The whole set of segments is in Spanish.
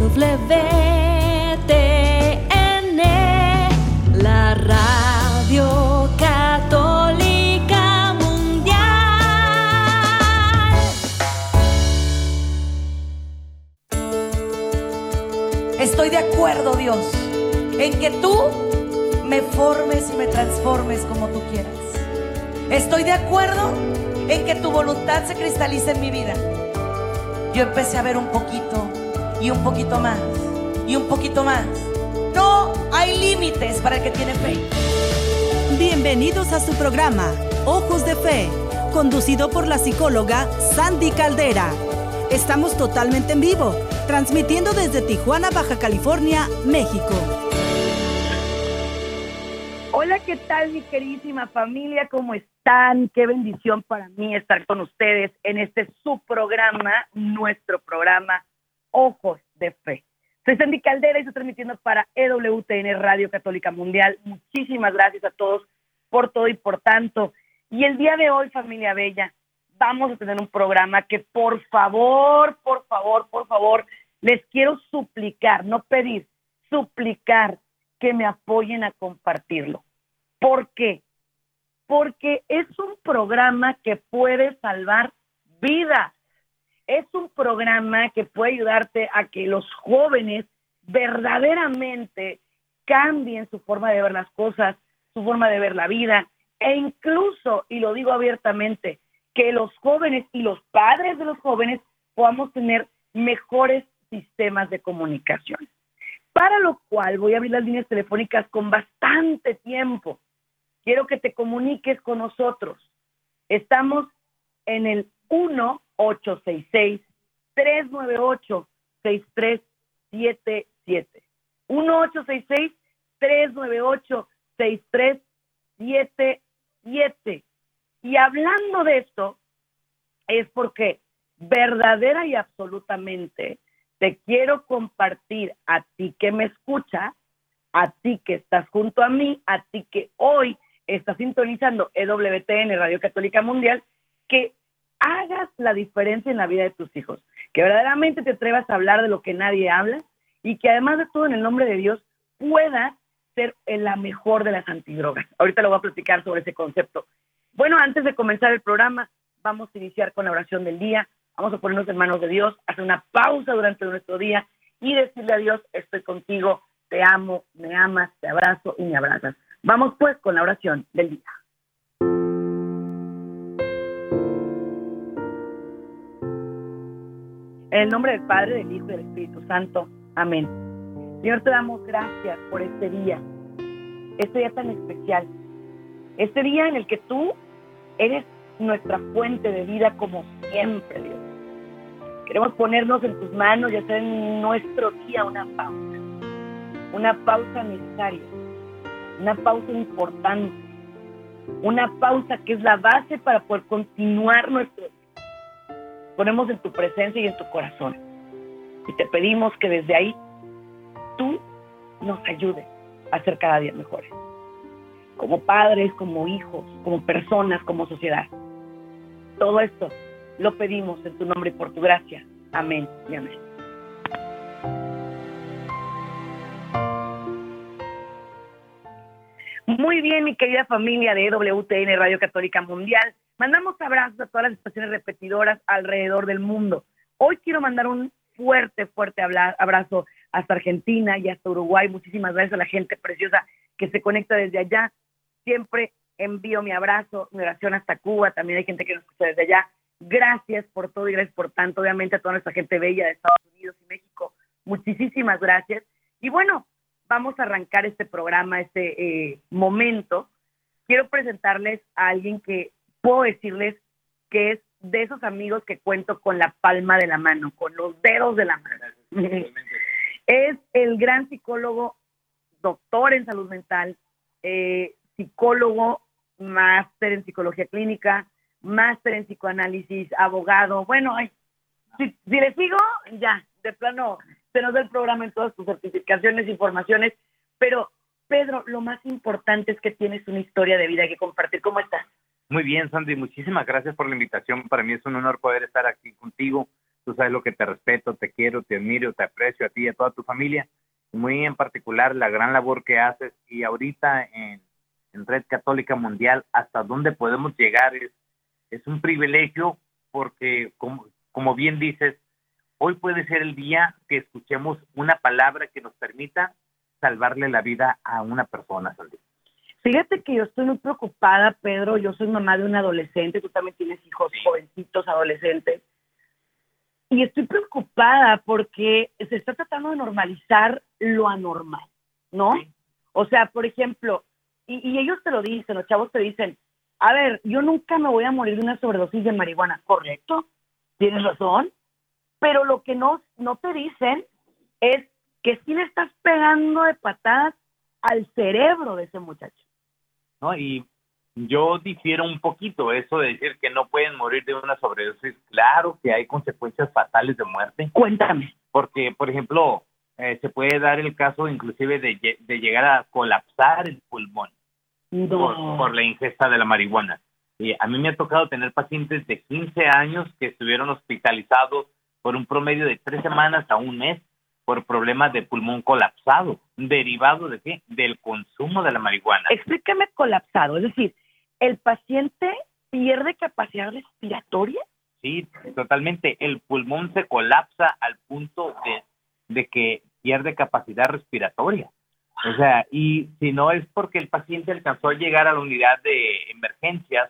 WTN, la radio católica mundial. Estoy de acuerdo, Dios, en que tú me formes y me transformes como tú quieras. Estoy de acuerdo en que tu voluntad se cristalice en mi vida. Yo empecé a ver un poquito y un poquito más y un poquito más. No hay límites para el que tiene fe. Bienvenidos a su programa, Ojos de Fe, conducido por la psicóloga Sandy Caldera. Estamos totalmente en vivo, transmitiendo desde Tijuana, Baja California, México. Hola, ¿qué tal mi queridísima familia? ¿Cómo están? Qué bendición para mí estar con ustedes en este su programa, nuestro programa Ojos de Fe. Soy Sandy Caldera y estoy transmitiendo para EWTN Radio Católica Mundial. Muchísimas gracias a todos por todo y por tanto. Y el día de hoy, familia bella, vamos a tener un programa que por favor, por favor, por favor, les quiero suplicar, no pedir, suplicar que me apoyen a compartirlo. ¿Por qué? Porque es un programa que puede salvar vidas. Es un programa que puede ayudarte a que los jóvenes verdaderamente cambien su forma de ver las cosas, su forma de ver la vida e incluso, y lo digo abiertamente, que los jóvenes y los padres de los jóvenes podamos tener mejores sistemas de comunicación. Para lo cual voy a abrir las líneas telefónicas con bastante tiempo. Quiero que te comuniques con nosotros. Estamos en el 1-866-398-6377. 1-866-398-6377. Y hablando de esto, es porque verdadera y absolutamente te quiero compartir a ti que me escucha, a ti que estás junto a mí, a ti que hoy estás sintonizando EWTN, Radio Católica Mundial, que hagas la diferencia en la vida de tus hijos, que verdaderamente te atrevas a hablar de lo que nadie habla y que además de todo en el nombre de Dios puedas ser la mejor de las antidrogas. Ahorita lo voy a platicar sobre ese concepto. Bueno, antes de comenzar el programa, vamos a iniciar con la oración del día. Vamos a ponernos en manos de Dios, hacer una pausa durante nuestro día y decirle a Dios, estoy contigo, te amo, me amas, te abrazo y me abrazas. Vamos pues con la oración del día. En el nombre del Padre, del Hijo y del Espíritu Santo. Amén. Señor, te damos gracias por este día, este día tan especial, este día en el que tú eres nuestra fuente de vida como siempre, Dios. Queremos ponernos en tus manos y hacer en nuestro día una pausa, una pausa necesaria, una pausa importante, una pausa que es la base para poder continuar nuestro. Ponemos en tu presencia y en tu corazón. Y te pedimos que desde ahí tú nos ayudes a ser cada día mejores. Como padres, como hijos, como personas, como sociedad. Todo esto lo pedimos en tu nombre y por tu gracia. Amén y amén. Muy bien, mi querida familia de EWTN Radio Católica Mundial. Mandamos abrazos a todas las estaciones repetidoras alrededor del mundo. Hoy quiero mandar un fuerte, fuerte abrazo hasta Argentina y hasta Uruguay. Muchísimas gracias a la gente preciosa que se conecta desde allá. Siempre envío mi abrazo, mi oración hasta Cuba. También hay gente que nos escucha desde allá. Gracias por todo y gracias por tanto. Obviamente a toda nuestra gente bella de Estados Unidos y México. Muchísimas gracias. Y bueno, vamos a arrancar este programa, este eh, momento. Quiero presentarles a alguien que puedo decirles que es de esos amigos que cuento con la palma de la mano, con los dedos de la mano. es el gran psicólogo, doctor en salud mental, eh, psicólogo, máster en psicología clínica, máster en psicoanálisis, abogado. Bueno, ay, si, si le sigo, ya, de plano, se nos da el programa en todas tus certificaciones, informaciones, pero Pedro, lo más importante es que tienes una historia de vida que compartir. ¿Cómo estás? Muy bien, Sandy, muchísimas gracias por la invitación. Para mí es un honor poder estar aquí contigo, Tú sabes lo que te respeto, te quiero, te admiro, te aprecio a ti y a toda tu familia. Muy en particular la gran labor que haces y ahorita en, Red Católica Mundial, hasta dónde podemos llegar es, es un privilegio porque, como, como bien dices, hoy puede ser el día que escuchemos una palabra que nos permita salvarle la vida a una persona, Sandy. Fíjate que yo estoy muy preocupada, Pedro. Yo soy mamá de un adolescente, tú también tienes hijos jovencitos, adolescentes. Y estoy preocupada porque se está tratando de normalizar lo anormal, ¿no? O sea, por ejemplo, y, y ellos te lo dicen, los chavos te dicen, a ver, yo nunca me voy a morir de una sobredosis de marihuana, ¿correcto? Tienes razón. Pero lo que no, no te dicen es que sí le estás pegando de patadas al cerebro de ese muchacho. ¿No? Y yo difiero un poquito eso de decir que no pueden morir de una sobredosis. Claro que hay consecuencias fatales de muerte. Cuéntame. Porque, por ejemplo, eh, se puede dar el caso inclusive de, de llegar a colapsar el pulmón por, por la ingesta de la marihuana. Y a mí me ha tocado tener pacientes de 15 años que estuvieron hospitalizados por un promedio de tres semanas a un mes por problemas de pulmón colapsado, derivado de qué? Del consumo de la marihuana. Explícame colapsado, es decir, el paciente pierde capacidad respiratoria. Sí, totalmente. El pulmón se colapsa al punto de, de que pierde capacidad respiratoria. O sea, y si no es porque el paciente alcanzó a llegar a la unidad de emergencias,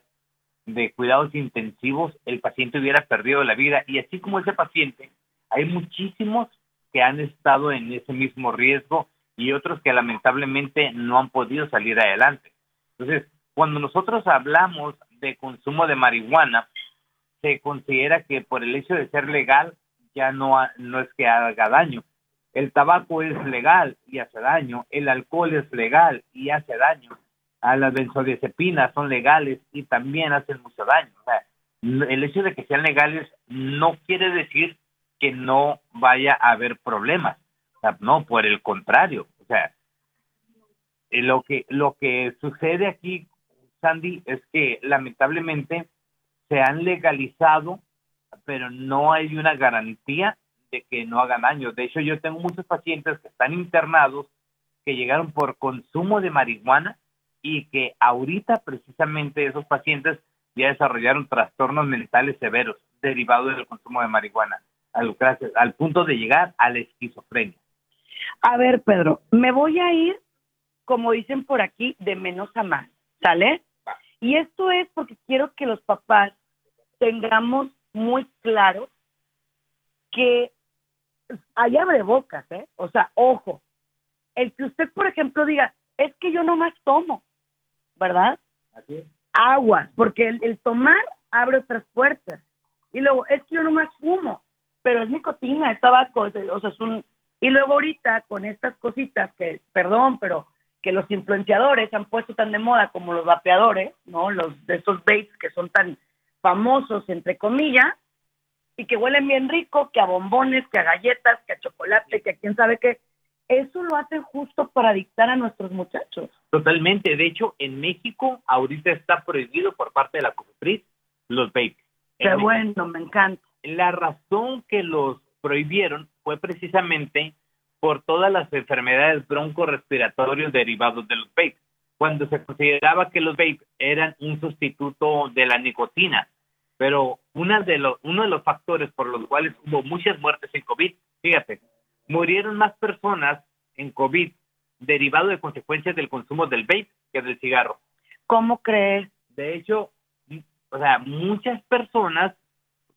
de cuidados intensivos, el paciente hubiera perdido la vida. Y así como ese paciente, hay muchísimos que han estado en ese mismo riesgo y otros que lamentablemente no han podido salir adelante. Entonces, cuando nosotros hablamos de consumo de marihuana, se considera que por el hecho de ser legal ya no, ha- no es que haga daño. El tabaco es legal y hace daño, el alcohol es legal y hace daño, a las benzodiazepinas son legales y también hacen mucho daño. O sea, el hecho de que sean legales no quiere decir que no vaya a haber problemas. No, por el contrario. O sea, eh, lo que lo que sucede aquí, Sandy, es que lamentablemente se han legalizado, pero no hay una garantía de que no hagan daño. De hecho, yo tengo muchos pacientes que están internados que llegaron por consumo de marihuana y que ahorita precisamente esos pacientes ya desarrollaron trastornos mentales severos derivados del consumo de marihuana, al, gracias- al punto de llegar a la esquizofrenia. A ver, Pedro, me voy a ir, como dicen por aquí, de menos a más, ¿sale? Y esto es porque quiero que los papás tengamos muy claro que hay abrebocas, ¿eh? O sea, ojo, el que usted, por ejemplo, diga, es que yo nomás tomo, ¿verdad? Así es. Aguas, porque el, el tomar abre otras puertas. Y luego, es que yo nomás fumo, pero es nicotina, es tabaco, es- o sea, es un... Y luego ahorita, con estas cositas que, perdón, pero que los influenciadores han puesto tan de moda como los vapeadores, ¿no? Los de esos vapes que son tan famosos, entre comillas, y que huelen bien rico, que a bombones, que a galletas, que a chocolate, que a quién sabe qué. Eso lo hacen justo para dictar a nuestros muchachos. Totalmente. De hecho, en México ahorita está prohibido por parte de la COFEPRIS los vapes. Qué En- bueno, me encanta. La razón que los prohibieron fue precisamente por todas las enfermedades broncorespiratorias derivados de los vapes, cuando se consideraba que los vapes eran un sustituto de la nicotina. Pero una de los, uno de los factores por los cuales hubo muchas muertes en COVID, fíjate, murieron más personas en COVID derivado de consecuencias del consumo del vape que del cigarro. ¿Cómo crees? De hecho, o sea, muchas personas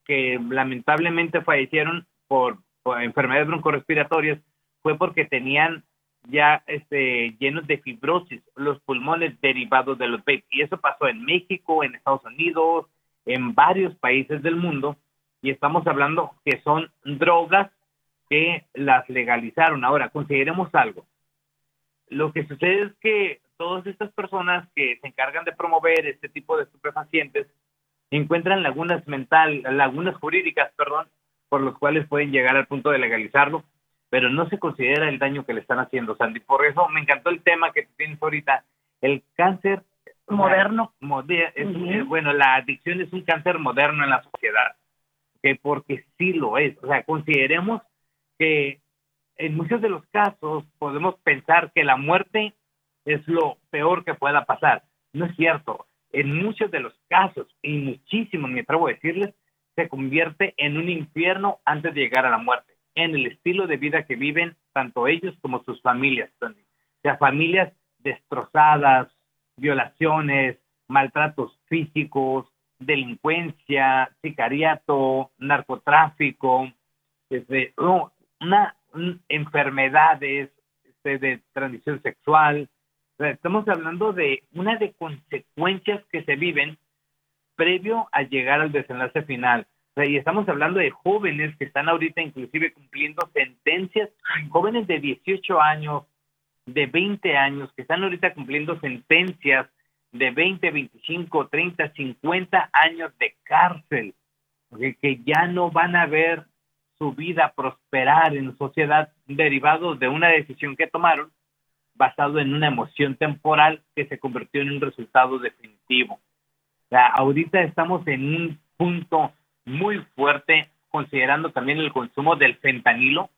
que lamentablemente fallecieron por, por enfermedades broncorespiratorias fue porque tenían ya este llenos de fibrosis los pulmones derivados de los vapes y eso pasó en México, en Estados Unidos, en varios países del mundo y estamos hablando que son drogas que las legalizaron. Ahora, consideremos algo. Lo que sucede es que todas estas personas que se encargan de promover este tipo de estupefacientes encuentran lagunas mental, lagunas jurídicas, perdón, por los cuales pueden llegar al punto de legalizarlo, pero no se considera el daño que le están haciendo, Sandy. Por eso me encantó el tema que tienes ahorita, el cáncer Moderno. Moder- es- eh, bueno, la adicción es un cáncer moderno en la sociedad. que porque sí lo es. O sea, consideremos que en muchos de los casos podemos pensar que la muerte es lo peor que pueda pasar. No es cierto. En muchos de los casos, y muchísimos, me atrevo a decirles, se convierte en un infierno antes de llegar a la muerte, en el estilo de vida que viven tanto ellos como sus familias. O sea, familias destrozadas, violaciones, maltratos físicos, delincuencia, sicariato, narcotráfico, desde, una, enfermedades este, de transmisión sexual. Estamos hablando de una de consecuencias que se viven previo a llegar al desenlace final. y estamos hablando de jóvenes que están ahorita inclusive cumpliendo sentencias, jóvenes de 18 años, de 20 años, que están ahorita cumpliendo sentencias de 20, 25, 30, 50 años de cárcel, que ya no van a ver su vida prosperar en sociedad derivado de una decisión que tomaron basado en una emoción temporal que se convirtió en un resultado definitivo. O sea, ahorita estamos en un punto muy fuerte considerando también el consumo del fentanilo,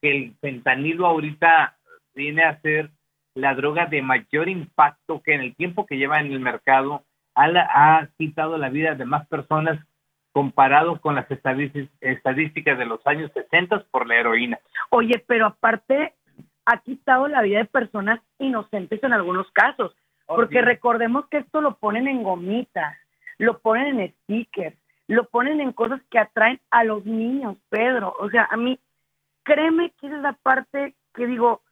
que el fentanilo ahorita viene a ser la droga de mayor impacto que en el tiempo que lleva en el mercado ha, quitado la vida de más personas comparado con las estadísticas de los años 60 por la heroína. Oye, pero aparte ha quitado la vida de personas inocentes en algunos casos, oh, porque recordemos que esto lo ponen en gomitas, lo ponen en stickers, lo ponen en cosas que atraen a los niños, Pedro. O sea, a mí, créeme que es la parte que digo,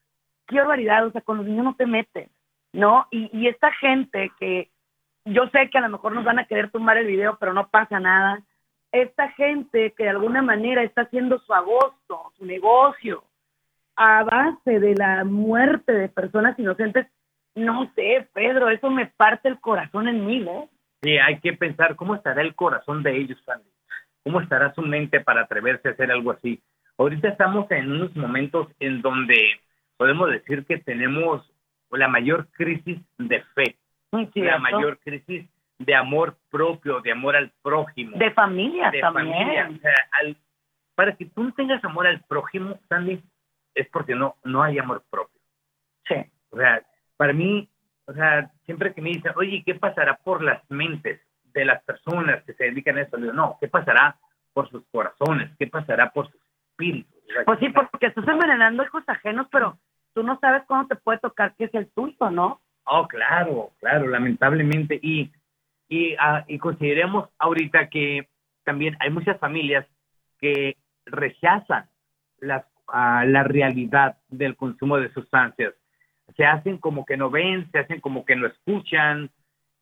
qué barbaridad, o sea, con los niños no te metes, ¿no? Y, y esta gente que yo sé que a lo mejor nos van a querer tomar el video, pero no pasa nada. Esta gente que de alguna manera está haciendo su agosto, su negocio, a base de la muerte de personas inocentes, no sé, Pedro, eso me parte el corazón en mí, ¿no? Sí, hay que pensar cómo estará el corazón de ellos, Sandy. ¿Cómo estará su mente para atreverse a hacer algo así? Ahorita estamos en unos momentos en donde podemos decir que tenemos la mayor crisis de fe, la mayor crisis de amor propio, de amor al prójimo. De familia también. para que tú tengas amor al prójimo, Sandy, es porque no, no hay amor propio. Sí. O sea, para mí, o sea, siempre que me dicen, oye, ¿qué pasará por las mentes de las personas que se dedican a eso? digo, no, ¿qué pasará por sus corazones? ¿Qué pasará por sus espíritus? pues sí, porque estás envenenando hijos ajenos, pero tú no sabes cuándo te puede tocar que es el tuyo, ¿no? Oh, claro, claro, lamentablemente. Y, y, uh, y consideremos ahorita que también hay muchas familias que rechazan la, uh, la realidad del consumo de sustancias. Se hacen como que no ven, se hacen como que no escuchan,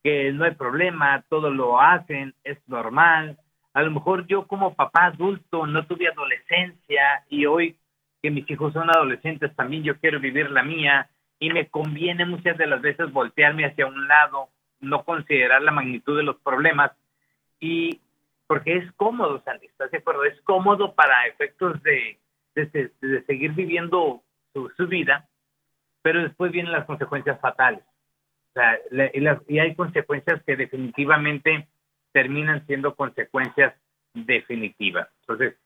que no hay problema, todo lo hacen, es normal. A lo mejor yo como papá adulto no tuve adolescencia y hoy que mis hijos son adolescentes, también yo quiero vivir la mía y me conviene muchas de las veces voltearme hacia un lado, no considerar la magnitud de los problemas y porque es cómodo, Sandy, ¿estás de acuerdo? Es cómodo para efectos de, de, seguir viviendo su, su, vida, pero después vienen las consecuencias fatales. O sea, y, las, y hay consecuencias que definitivamente terminan siendo consecuencias definitivas. Entonces,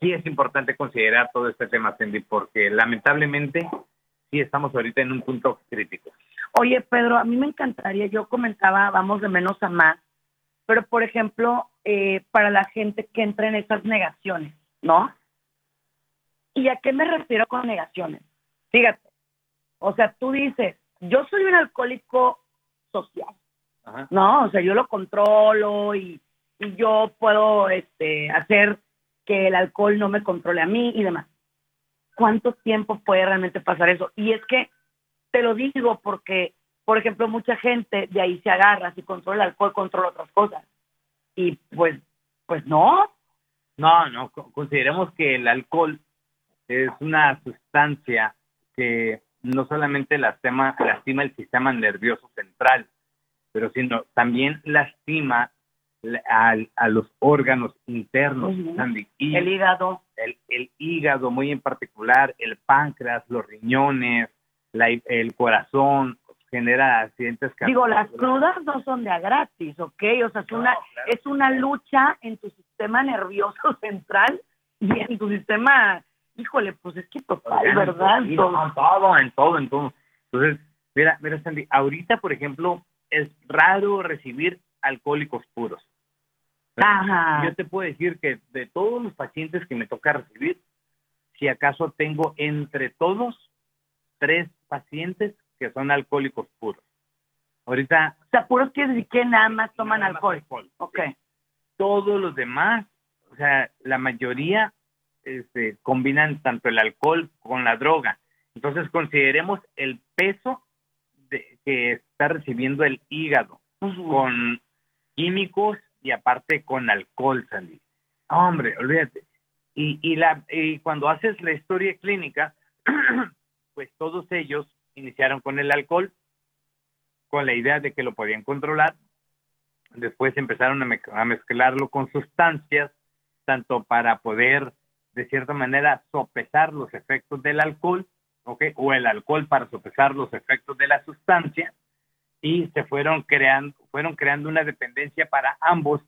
sí es importante considerar todo este tema, Cindy, porque lamentablemente sí estamos ahorita en un punto crítico. Oye, Pedro, a mí me encantaría, yo comentaba, vamos de menos a más, pero por ejemplo, eh, para la gente que entra en esas negaciones, ¿no? ¿Y a qué me refiero con negaciones? Fíjate, o sea, tú dices, yo soy un alcohólico social, ¿no? O sea, yo lo controlo y, y yo puedo este, hacer que el alcohol no me controle a mí y demás. ¿Cuánto tiempo puede realmente pasar eso? Y es que te lo digo porque, por ejemplo, mucha gente de ahí se agarra, si controla el alcohol, controla otras cosas. Y pues, pues no. No, no, consideremos que el alcohol es una sustancia que no solamente lastima, lastima el sistema nervioso central, pero sino también lastima a, los órganos internos, el hígado. El, hígado muy en particular, el páncreas, los riñones, el corazón, genera accidentes Digo, las crudas no son de a gratis, ¿ok? O sea, es No, una, claro. es una lucha en tu sistema nervioso central y en tu sistema, híjole, pues es que total, ¿verdad? sí, Todo. en todo, en todo, en todo. Entonces, mira, mira, Sandy, ahorita, por ejemplo, es raro recibir alcohólicos puros. Ajá. Yo te puedo decir que de todos los pacientes que me toca recibir, si acaso tengo entre todos tres pacientes que son alcohólicos puros. Ahorita O sea, puros quiere decir que nada más toman nada más alcohol. alcohol. Ok. todos los demás, o sea, la mayoría este, combinan tanto el alcohol con la droga. Entonces consideremos el peso de, que está recibiendo el hígado con químicos y aparte con alcohol, Sandy. Hombre, olvídate. Y, y, la, y cuando haces la historia clínica, pues todos ellos iniciaron con el alcohol, con la idea de que lo podían controlar. Después empezaron a mezclarlo con sustancias, tanto para poder, de cierta manera, sopesar los efectos del alcohol, ¿ok? O el alcohol para sopesar los efectos de la sustancia y se fueron creando, fueron creando una dependencia para ambos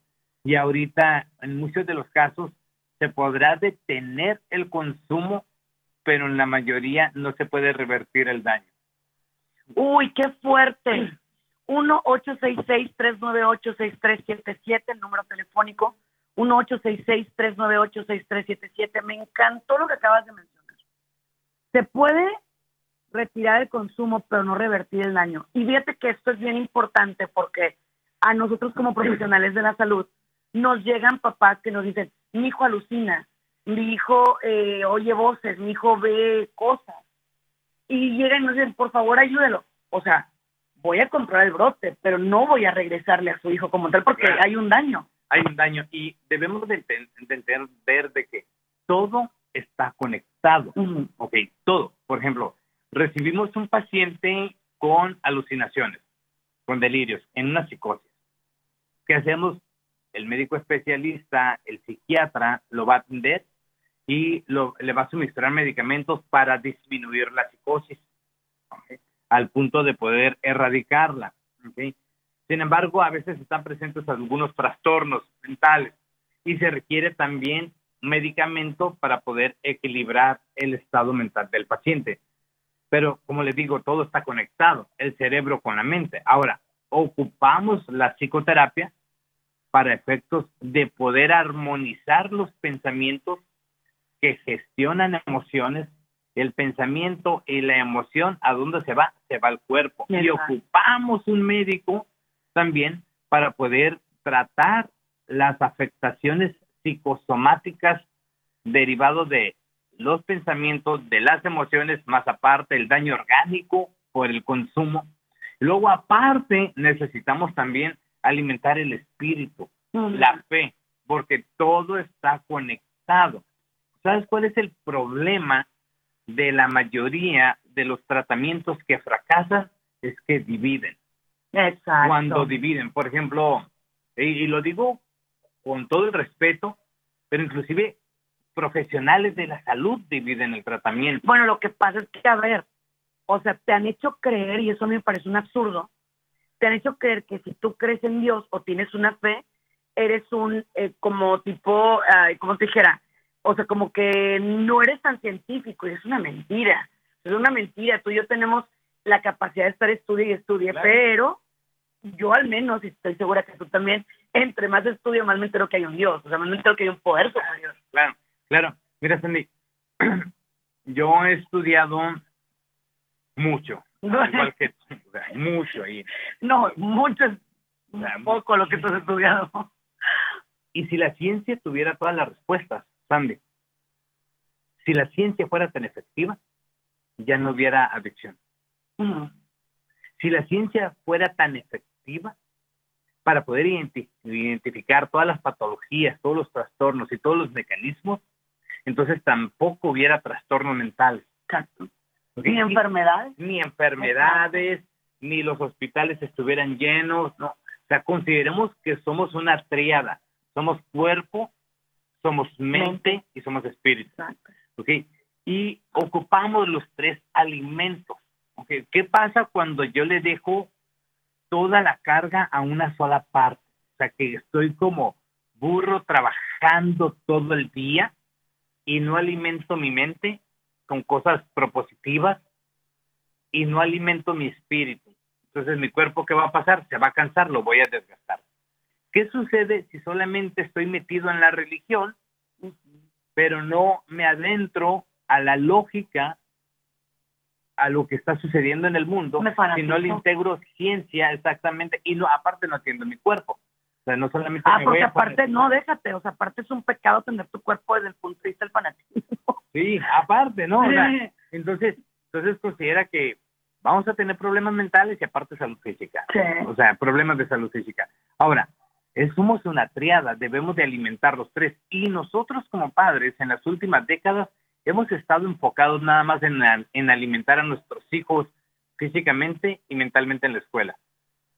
y ahorita en muchos de los casos se podrá detener el consumo, pero en la mayoría no se puede revertir el daño. Uy, qué fuerte. 1-866-398-6377, el número telefónico. 1-866-398-6377. Me encantó lo que acabas de mencionar. Se puede retirar el consumo, pero no revertir el daño. Y fíjate que esto es bien importante porque a nosotros como profesionales de la salud nos llegan papás que nos dicen, mi hijo alucina, mi hijo eh, oye voces, mi hijo ve cosas. Y llegan y nos dicen, por favor, ayúdelo. O sea, voy a comprar el brote, pero no voy a regresarle a su hijo como tal porque hay un daño. Hay un daño y debemos de, enten- de entender de que todo está conectado. Ujú. Ok, todo. Por ejemplo, recibimos un paciente con alucinaciones, con delirios, en una psicosis. ¿Qué hacemos? El médico especialista, el psiquiatra, lo va a atender y lo- le va a suministrar medicamentos para disminuir la psicosis, ¿ok? al punto de poder erradicarla. ¿ok? Sin embargo, a veces están presentes algunos trastornos mentales y se requiere también medicamento para poder equilibrar el estado mental del paciente. Pero, como les digo, todo está conectado, el cerebro con la mente. Ahora, ocupamos la psicoterapia para efectos de poder armonizar los pensamientos que gestionan emociones, el pensamiento y la emoción, ¿a dónde se va? Se va al cuerpo. Y ocupamos un médico también para poder tratar las afectaciones psicosomáticas derivado de los pensamientos, de las emociones, más aparte el daño orgánico por el consumo. Luego, aparte, necesitamos también alimentar el espíritu, la fe, porque todo está conectado. ¿Sabes cuál es el problema de la mayoría de los tratamientos que fracasan? Es que dividen Exacto. cuando dividen. Por ejemplo, y, y lo digo con todo el respeto, pero inclusive profesionales de la salud dividen el tratamiento. Bueno, lo que pasa es que, a ver, o sea, te han hecho creer, y eso me parece un absurdo, te han hecho creer que si tú crees en Dios o tienes una fe, eres un, eh, como tipo, ay, como te dijera, o sea, como que no eres tan científico, y es una mentira, es una mentira, tú y yo tenemos la capacidad de estar estudie y estudie, Claro. pero yo al menos, y estoy segura que tú también, entre más estudio, más me entero que hay un Dios, o sea, más me entero que hay un poder superior. Claro, claro. Mira, Sandy, yo he estudiado mucho, al igual que tú, o sea, mucho ahí. No, mucho es O sea, poco lo que tú has estudiado. Y si la ciencia tuviera todas las respuestas, Sandy, si la ciencia fuera tan efectiva, ya no hubiera adicción. Mm. si la ciencia fuera tan efectiva para poder identi- identificar todas las patologías, todos los trastornos y todos los mecanismos, entonces tampoco hubiera. Exacto. ¿ok? Ni enfermedades. Ni enfermedades, ni los hospitales estuvieran llenos, no. O sea, consideremos que somos una triada. Somos cuerpo, somos mente y somos espíritu. Exacto. ¿ok? Y ocupamos los tres alimentos, ¿ok? ¿Qué, ¿Qué pasa cuando yo le dejo toda la carga a una sola parte? O sea, que estoy como burro trabajando todo el día y no alimento mi mente con cosas propositivas y no alimento mi espíritu. Entonces, mi cuerpo, ¿qué va a pasar? Se va a cansar, lo voy a desgastar. ¿Qué sucede si solamente estoy metido en la religión, pero no me adentro a la lógica, a lo que está sucediendo en el mundo, si no le integro ciencia exactamente y no, aparte no atiendo mi cuerpo? O sea, no solamente Ah, me porque voy a aparte, poner- no, déjate, o sea, aparte es un pecado tener tu cuerpo desde el punto de vista del fanatismo. Sí, aparte, ¿no? O sea, entonces, entonces considera que vamos a tener problemas mentales y aparte salud física. Sí. O sea, problemas de salud física. Ahora, somos una triada, debemos de alimentar los tres. Y nosotros como padres, en las últimas décadas, hemos estado enfocados nada más en, en alimentar a nuestros hijos físicamente y mentalmente en la escuela.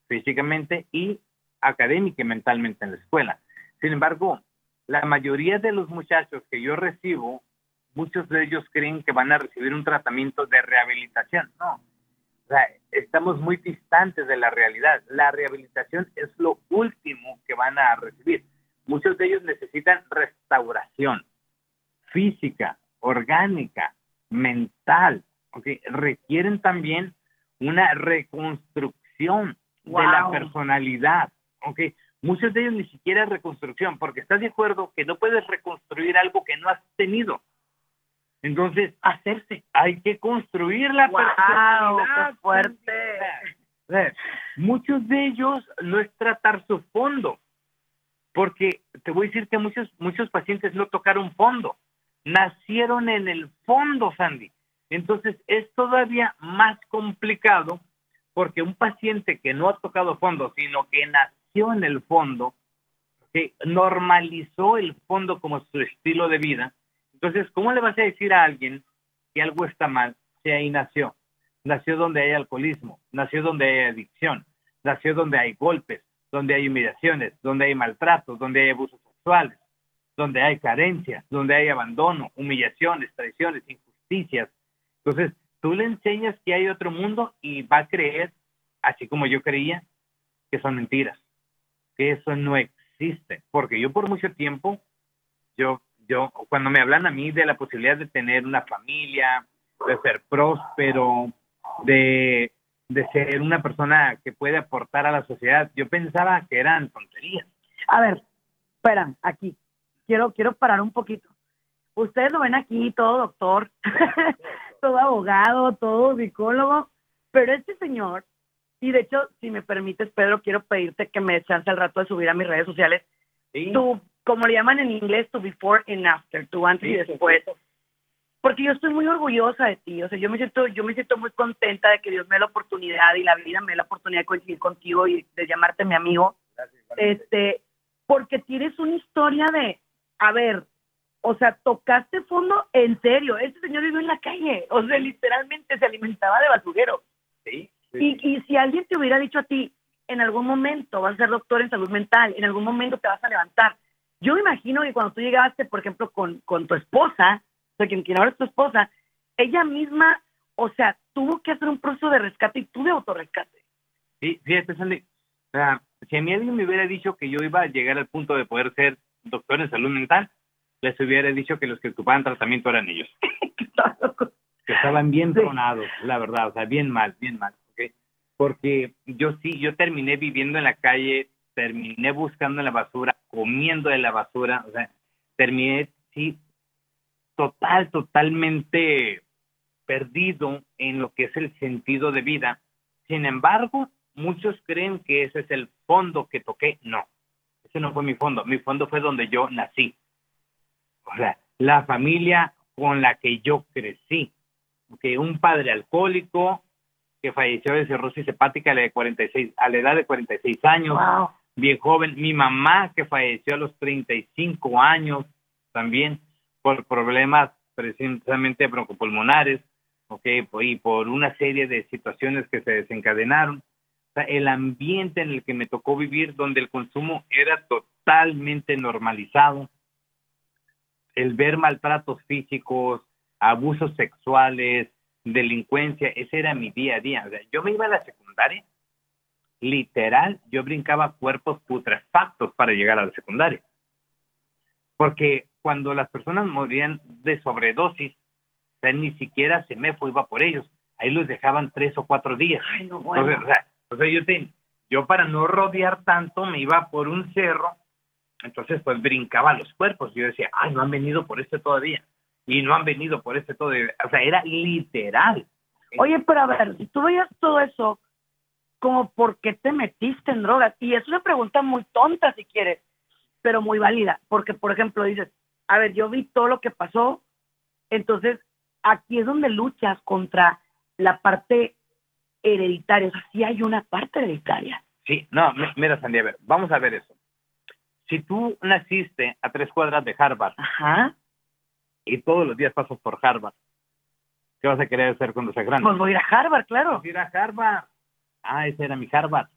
Físicamente y académica y mentalmente en la escuela. Sin embargo, la mayoría de los muchachos que yo recibo, muchos de ellos creen que van a recibir un tratamiento de rehabilitación. No, o sea, estamos muy distantes de la realidad. La rehabilitación es lo último que van a recibir. Muchos de ellos necesitan restauración física, orgánica, mental. ¿ok? Requieren también una reconstrucción de la Wow. personalidad. ¿ok? Muchos de ellos ni siquiera reconstrucción, porque estás de acuerdo que no puedes reconstruir algo que no has tenido. Entonces, Hacerse. hay que construir la Wow, personalidad. qué fuerte. O sea, Muchos de ellos no es tratar su fondo, porque te voy a decir que muchos muchos pacientes no tocaron fondo, nacieron en el fondo, Sandy. Entonces es todavía más complicado porque un paciente que no ha tocado fondo, sino que nació en el fondo, que normalizó el fondo como su estilo de vida, entonces, ¿cómo le vas a decir a alguien que algo está mal si ahí nació? Nació donde hay alcoholismo, nació donde hay adicción, nació donde hay golpes, donde hay humillaciones, donde hay maltratos, donde hay abusos sexuales, donde hay carencias, donde hay abandono, humillaciones, traiciones, injusticias. Entonces, tú le enseñas que hay otro mundo y va a creer, así como yo creía, que son mentiras, que eso no existe. Porque yo por mucho tiempo, yo, yo, cuando me hablan a mí de la posibilidad de tener una familia, de ser próspero, de, de ser una persona que puede aportar a la sociedad, yo pensaba que eran tonterías. A ver, espera, aquí. Quiero, quiero parar un poquito. Ustedes lo ven aquí, todo doctor, todo abogado, todo psicólogo, pero este señor, y de hecho, si me permites, Pedro, quiero pedirte que me chance al rato de subir a mis redes sociales ¿sí? tu, como le llaman en inglés, tu before and after, tu antes y Sí, sí, después. Porque yo estoy muy orgullosa de ti, o sea, yo me siento, yo me siento muy contenta de que Dios me dé la oportunidad y la vida me dé la oportunidad de coincidir contigo y de llamarte mi amigo este, porque tienes una historia de, a ver, o sea, tocaste fondo en serio. Este señor vivió en la calle, o sea, literalmente se alimentaba de basurero. Sí, Y, y si alguien te hubiera dicho a ti, en algún momento vas a ser doctor en salud mental, en algún momento te vas a levantar. Yo me imagino que cuando tú llegaste, por ejemplo, con, con tu esposa, o sea, quien, quien ahora es tu esposa, ella misma, o sea, tuvo que hacer un proceso de rescate y tú de autorrescate. Sí, fíjate, Sandy. O sea, si a mí alguien me hubiera dicho que yo iba a llegar al punto de poder ser doctor en salud mental, les hubiera dicho que los que ocupaban tratamiento eran ellos. que estaban bien Sí. tronados, la verdad, o sea, bien mal, bien mal. Porque yo sí, yo terminé viviendo en la calle, terminé buscando en la basura, comiendo de la basura, o sea, terminé, sí, total, totalmente perdido en lo que es el sentido de vida. Sin embargo, muchos creen que ese es el fondo que toqué. No, ese no fue mi fondo. Mi fondo fue donde yo nací. O sea, la familia con la que yo crecí. Que un padre alcohólico que falleció de cirrosis hepática a la, de 46, a la edad de 46 años, Wow. bien joven. Mi mamá que falleció a los 35 años también por problemas precisamente broncopulmonares, ¿ok? Y por una serie de situaciones que se desencadenaron. El ambiente en el que me tocó vivir, donde el consumo era totalmente normalizado, el ver maltratos físicos, abusos sexuales, delincuencia, ese era mi día a día. O sea, yo me iba a la secundaria, literal, yo brincaba cuerpos putrefactos para llegar a la secundaria. Porque cuando las personas morían de sobredosis, o sea, ni siquiera se me iba por ellos. Ahí los dejaban tres o cuatro días. Ay, no, bueno. Entonces, o sea, sea, yo, te- yo para no rodear tanto me iba por un cerro, entonces pues brincaba los cuerpos. Yo decía, ay, no han venido por este todavía. Y no han venido por este todavía. O sea, era literal. Oye, pero a ver, si tú veías todo eso, como por qué te metiste en drogas? Y es una pregunta muy tonta si quieres, pero muy válida, porque por ejemplo dices, a ver, yo vi todo lo que pasó, entonces aquí es donde luchas contra la parte hereditaria, o sea, sí hay una parte hereditaria. Sí, no, mi- mira, Sandy, a ver, vamos a ver eso. Si tú naciste a tres cuadras de Harvard Ajá, y todos los días pasas por Harvard, ¿qué vas a querer hacer cuando seas grande? pues voy a ir a Harvard, claro. Vas a ir a Harvard. Ah, ese era mi Harvard.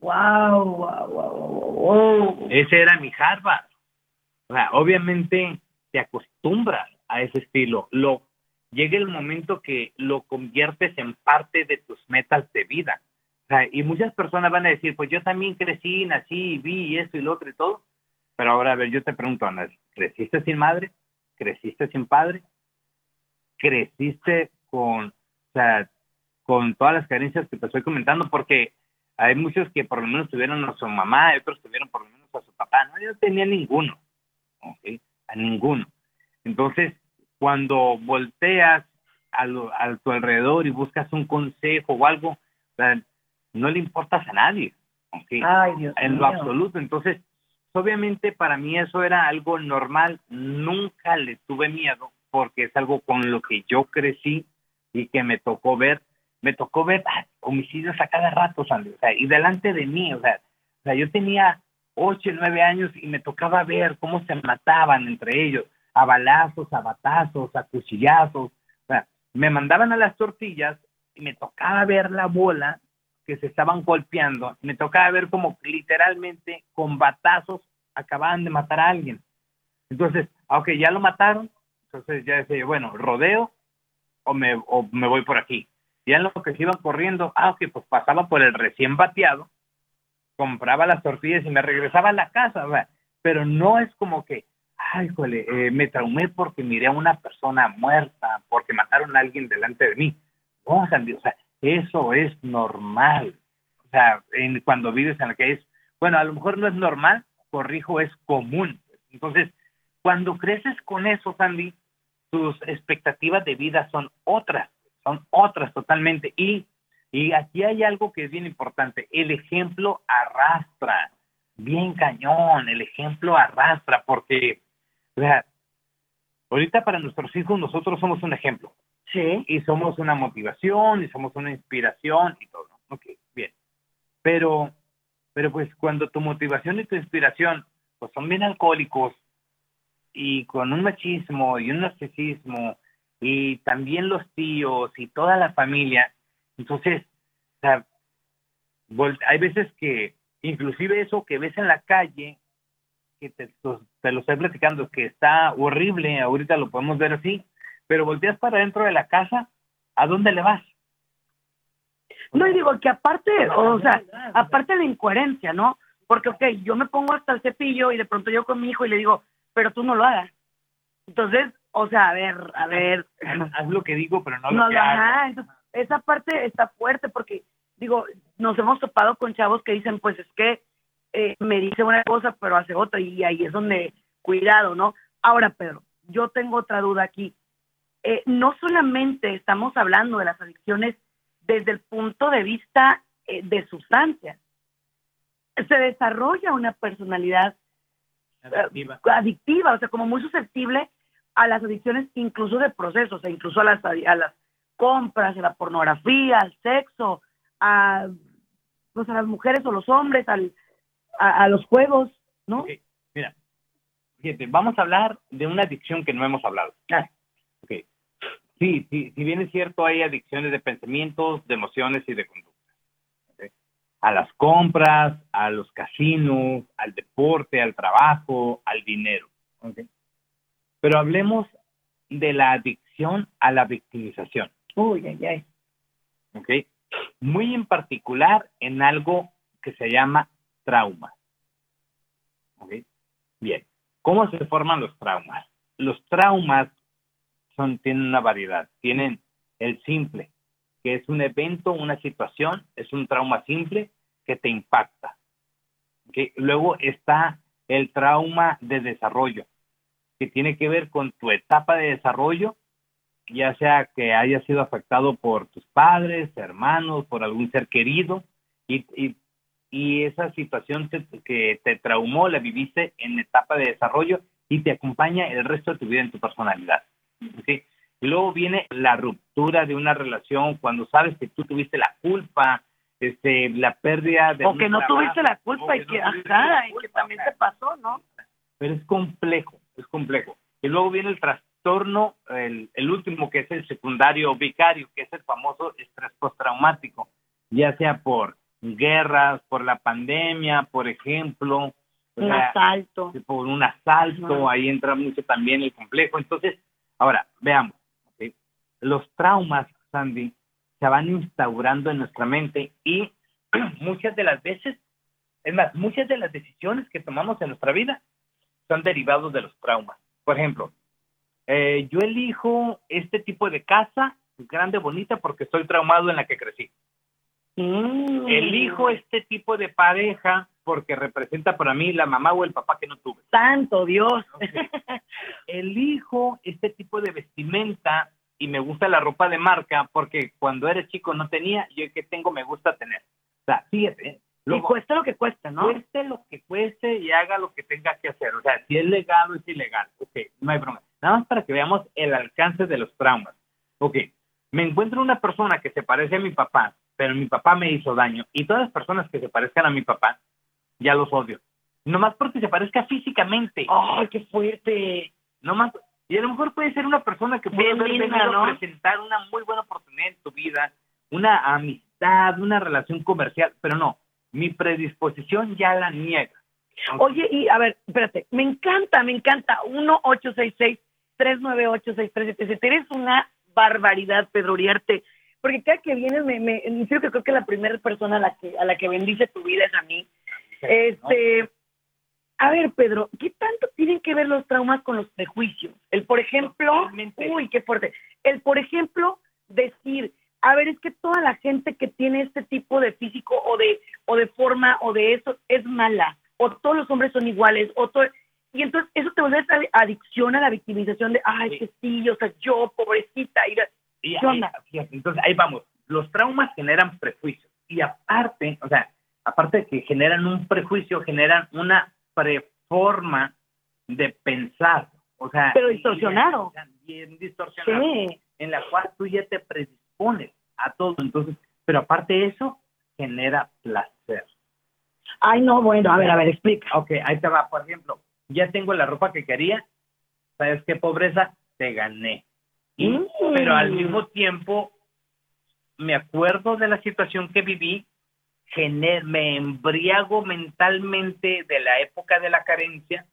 Wow, wow, wow, wow. Ese era mi Harvard. O sea, obviamente te acostumbras a ese estilo. Lo llega el momento que lo conviertes en parte de tus metas de vida. Y muchas personas van a decir, pues yo también crecí, nací, vi esto y lo otro y todo. Pero ahora, a ver, yo te pregunto, ¿creciste sin madre? ¿Creciste sin padre? ¿Creciste con, o sea, con todas las carencias que te estoy comentando? Porque hay muchos que por lo menos tuvieron a su mamá, y otros tuvieron por lo menos a su papá. No, yo no tenía ninguno. ¿ok? A ninguno. Entonces, cuando volteas a, lo- a tu alrededor y buscas un consejo o algo, o sea, no le importas a nadie. ¿ok? Ay, Dios en lo absoluto. Entonces, obviamente para mí eso era algo normal. Nunca le tuve miedo porque es algo con lo que yo crecí y que me tocó ver. Me tocó ver ah, homicidios a cada rato, Sandy. O sea, y delante de mí, o sea, o sea, yo tenía ocho, nueve años y me tocaba ver cómo se mataban entre ellos, a balazos, a batazos, a cuchillazos. O sea, me mandaban a las tortillas y me tocaba ver la bola que se estaban golpeando. Me tocaba ver como literalmente con batazos acababan de matar a alguien. Entonces, aunque ya lo mataron, entonces ya decía, bueno, rodeo o me, o me voy por aquí. Ya en lo que se iban corriendo, ah, ok, pues pasaba por el recién bateado, compraba las tortillas y me regresaba a la casa, ¿verdad? pero no es como que, ay, jole, eh, me traumé porque miré a una persona muerta, porque mataron a alguien delante de mí. No, Sandy, o sea, eso es normal. O sea, en, cuando vives en la que es, bueno, a lo mejor no es normal, corrijo, es común. Entonces, cuando creces con eso, Sandy, tus expectativas de vida son otras, son otras totalmente. Y, y aquí hay algo que es bien importante, el ejemplo arrastra, bien cañón, el ejemplo arrastra, porque, o sea, ahorita para nuestros hijos nosotros somos un ejemplo Sí. y somos una motivación y somos una inspiración y todo. Ok, bien. Pero, pero pues cuando tu motivación y tu inspiración pues son bien alcohólicos y con un machismo y un narcisismo y también los tíos y toda la familia, entonces, o sea, hay veces que inclusive eso que ves en la calle, que te, te lo estoy platicando, que está horrible, ahorita lo podemos ver así, pero volteas para dentro de la casa, ¿a dónde le vas? No, y digo que aparte, o sea, aparte de la incoherencia, ¿no? Porque, ok, yo me pongo hasta el cepillo y de pronto yo con mi hijo y le digo, pero tú no lo hagas. Entonces, o sea, a ver, a ver. Haz lo que digo, pero no No lo que hago. hagas. Entonces, esa parte está fuerte porque, digo, nos hemos topado con chavos que dicen, pues es que eh, me dice una cosa, pero hace otra, y ahí es donde, cuidado, ¿no? Ahora, Pedro, yo tengo otra duda aquí. Eh, no solamente estamos hablando de las adicciones desde el punto de vista eh, de sustancias, se desarrolla una personalidad Adictiva. adictiva, o sea, como muy susceptible a las adicciones incluso de procesos, o sea, incluso a las, a las compras, a la pornografía, al sexo, a, pues, a las mujeres o los hombres, al, a, a los juegos, ¿no? Mira, fíjate, vamos a hablar de una adicción que no hemos hablado. Ah. Ok. Sí, sí, si bien es cierto, hay adicciones de pensamientos, de emociones y de conducta. A las compras, a los casinos, al deporte, al trabajo, al dinero. Ok. Pero hablemos de la adicción adicción a la victimización. Uy, ay, ay. ¿ok? Muy en particular en algo que se llama trauma. ¿ok? Bien, ¿cómo se forman los traumas? Los traumas tienen una variedad. Tienen el simple, que es un evento, una situación, es un trauma simple que te impacta. Luego está el trauma de desarrollo, que tiene que ver con tu etapa de desarrollo ya sea que haya sido afectado por tus padres, hermanos, por algún ser querido, y, y esa situación te- que te traumó la viviste en etapa de desarrollo y te acompaña el resto de tu vida en tu personalidad. Y luego viene la ruptura de una relación cuando sabes que tú tuviste la culpa, este, la pérdida de O que no trabajo, tuviste la culpa y no que, tuviste ajá, la y que culpa, también te pasó, ¿no? pero es complejo, es complejo. Y luego viene el trastorno, el, el último que es el secundario o vicario, que es el famoso estrés postraumático, ya sea por guerras, por la pandemia, por ejemplo, Un sea, asalto. por un asalto, ahí entra mucho también el complejo. Entonces, ahora, veamos, los traumas, Sandy, se van instaurando en nuestra mente y muchas de las veces, es más, muchas de las decisiones que tomamos en nuestra vida son derivados de los traumas. Por ejemplo, eh, yo elijo este tipo de casa, grande, bonita, porque estoy traumado en la que crecí. Mm. Elijo este tipo de pareja porque representa para mí la mamá o el papá que no tuve. Santo Dios. Elijo este tipo de vestimenta y me gusta la ropa de marca porque cuando eres chico no tenía y hoy que tengo me gusta tener. O sea, fíjate, ¿eh? y cuesta lo que cuesta, ¿no? cueste lo que cueste y haga lo que tenga que hacer. O sea, si es legal o es ilegal. Ok, no hay problema. Nada más para que veamos el alcance de los traumas. Ok, me encuentro una persona que se parece a mi papá, pero mi papá me hizo daño. Y todas las personas que se parezcan a mi papá, ya los odio. Nomás porque se parezca físicamente. ¡Ay, qué fuerte! Nomás, y a lo mejor puede ser una persona que puede presentar una muy buena oportunidad en tu vida, una amistad, una relación comercial, pero no, mi predisposición ya la niega. Oye, y a ver, espérate, me encanta, me encanta. 1-866-398-6377. Eres una barbaridad, Pedro Uriarte. Porque cada que vienes, me, me, en serio que creo que la primera persona a la que, a la que bendice tu vida es a mí. Este, a ver, Pedro, ¿qué tanto tienen que ver los traumas con los prejuicios? El, por ejemplo, Totalmente. uy, qué fuerte. El, por ejemplo, decir, a ver, es que toda la gente que tiene este tipo de físico o de, o de forma o de eso es mala, o todos los hombres son iguales, o todo, y entonces eso te vuelve esa adicción a la victimización de, ay, Sí. que sí, o sea, yo, pobrecita, y la- Y entonces ahí vamos. Los traumas generan prejuicios. Y aparte, o sea, aparte de que generan un prejuicio, generan una preforma de pensar. O sea, Pero distorsionado. Bien distorsionado. sí, En la cual tú ya te predispones a todo. Entonces, pero aparte de eso, genera placer. ay, no, bueno, a ver, a ver, explica. Ok, ahí te va. Por ejemplo, ya tengo la ropa que quería. ¿Sabes qué pobreza? Te gané. Y- Mm. Pero al mismo tiempo, me acuerdo de la situación que viví, gener- me embriago mentalmente de la época de la carencia,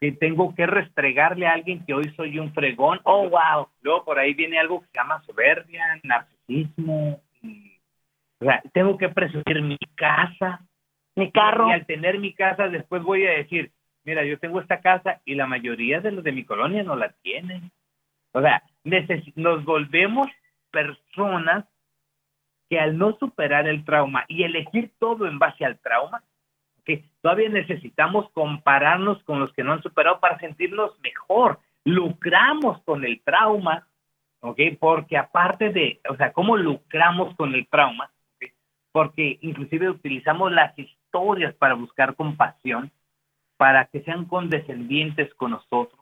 que tengo que restregarle a alguien que hoy soy un fregón. Oh, wow. Luego por ahí viene algo que se llama soberbia, narcisismo. y- o sea, tengo que presumir mi casa. Mi carro. Y al tener mi casa, después voy a decir, mira, yo tengo esta casa y la mayoría de los de mi colonia no la tienen. O sea, nos volvemos personas que al no superar el trauma y elegir todo en base al trauma, que todavía necesitamos compararnos con los que no han superado para sentirnos mejor. Lucramos con el trauma, ¿ok? Porque aparte de, o sea, ¿cómo lucramos con el trauma? ¿ok? Porque inclusive utilizamos las historias para buscar compasión, para que sean condescendientes con nosotros.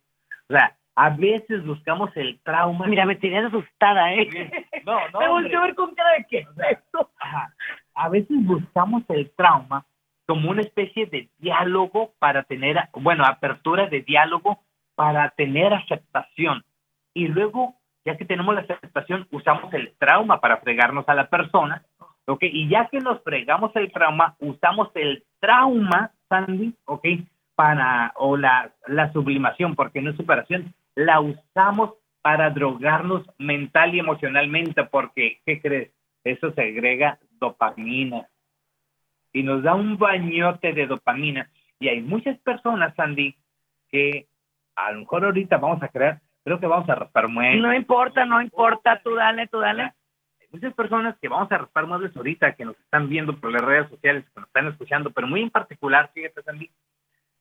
O sea, a veces buscamos el trauma. Mira, me tenías asustada, ¿eh? No, no, me volteó a ver con cara de qué O sea, es esto. Ajá. A veces buscamos el trauma como una especie de diálogo para tener, bueno, apertura de diálogo para tener aceptación. Y luego, ya que tenemos la aceptación, usamos el trauma para fregarnos a la persona. ¿ok? Y ya que nos fregamos el trauma, usamos el trauma, Sandy, ¿ok? Para, o la, la sublimación, porque no es superación, la usamos para drogarnos mental y emocionalmente, porque, ¿qué crees? Eso segrega dopamina y nos da un bañote de dopamina. Y hay muchas personas, Sandy, que a lo mejor ahorita vamos a crear, creo que vamos a raspar muebles. No importa, no importa, tú dale, tú dale. Hay muchas personas que vamos a raspar muebles ahorita, que nos están viendo por las redes sociales, que nos están escuchando, pero muy en particular, fíjate, Sandy,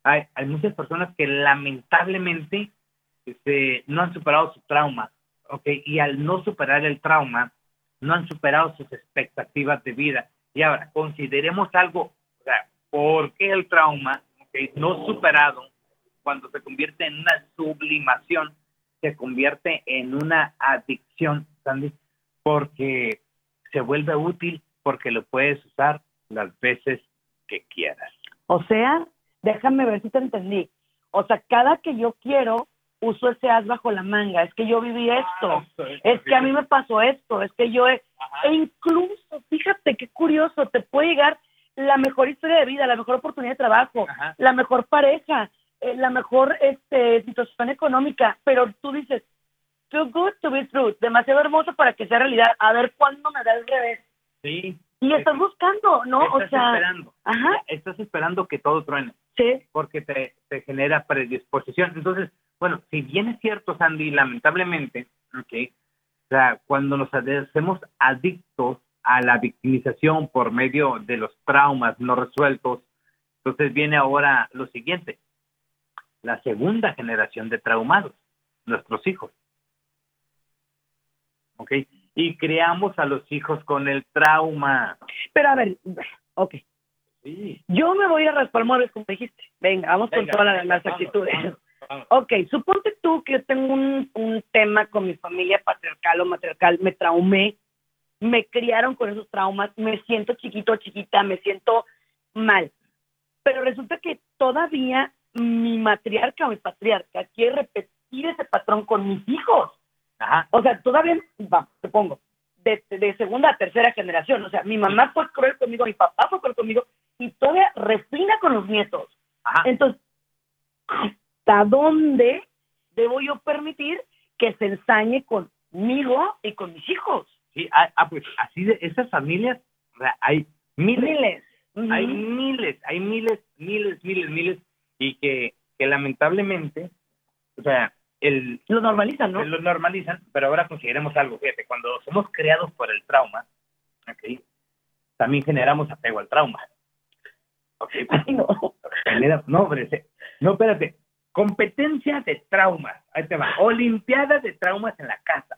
hay, hay muchas personas que lamentablemente este, no han superado su trauma, ¿ok? Y al no superar el trauma, no han superado sus expectativas de vida. Y ahora, consideremos algo, o sea, ¿por qué el trauma, okay, no superado, cuando se convierte en una sublimación, se convierte en una adicción, Sandy? Porque se vuelve útil, porque lo puedes usar las veces que quieras. O sea, déjame ver si te entendí. O sea, cada que yo quiero, uso ese as bajo la manga. Es que yo viví esto. Es que a mí me pasó esto. Es que yo he... E incluso, fíjate qué curioso, te puede llegar la mejor historia de vida, la mejor oportunidad de trabajo, Ajá. la mejor pareja, eh, la mejor este, situación económica, pero tú dices, too good to be true, demasiado hermoso para que sea realidad, a ver cuándo me da el revés. Sí. Y estás buscando, ¿no? O Estás sea, esperando. ajá, Estás esperando que todo truene. sí, porque te, te genera predisposición. Entonces, bueno, si bien es cierto, Sandy, lamentablemente, okay, o sea, cuando nos hacemos adictos a la victimización por medio de los traumas no resueltos, entonces viene ahora lo siguiente, la segunda generación de traumados, nuestros hijos. ¿Ok? Y creamos a los hijos con el trauma. pero a ver, ok, Sí. yo me voy a raspar muebles como dijiste, venga, vamos con todas las, actitudes. vamos, vamos. Ok, suponte tú que yo tengo un, un tema con mi familia patriarcal o matriarcal, me traumé, me criaron con esos traumas, me siento chiquito o chiquita, me siento mal. Pero resulta que todavía mi matriarca o mi patriarca quiere repetir ese patrón con mis hijos. Ajá. O sea, todavía, va, te pongo, de, de segunda a tercera generación. O sea, mi mamá fue cruel conmigo, mi papá fue cruel conmigo, y todavía refina con los nietos. Ajá. Entonces, ¿hasta dónde debo yo permitir que se ensañe conmigo y con mis hijos? Sí, ah, ah, pues así de esas familias, hay miles, Miles. Ujú. hay miles, hay miles, miles, miles, miles, y que, que lamentablemente, o sea, el, Lo normalizan, ¿no? lo normalizan, pero ahora consideremos algo, fíjate, cuando somos creados por el trauma, ¿ok? también generamos apego al trauma. ¿ok? Ay, no. Genera- no, no, espérate, competencia de traumas, ahí te va, olimpiada de traumas en la casa.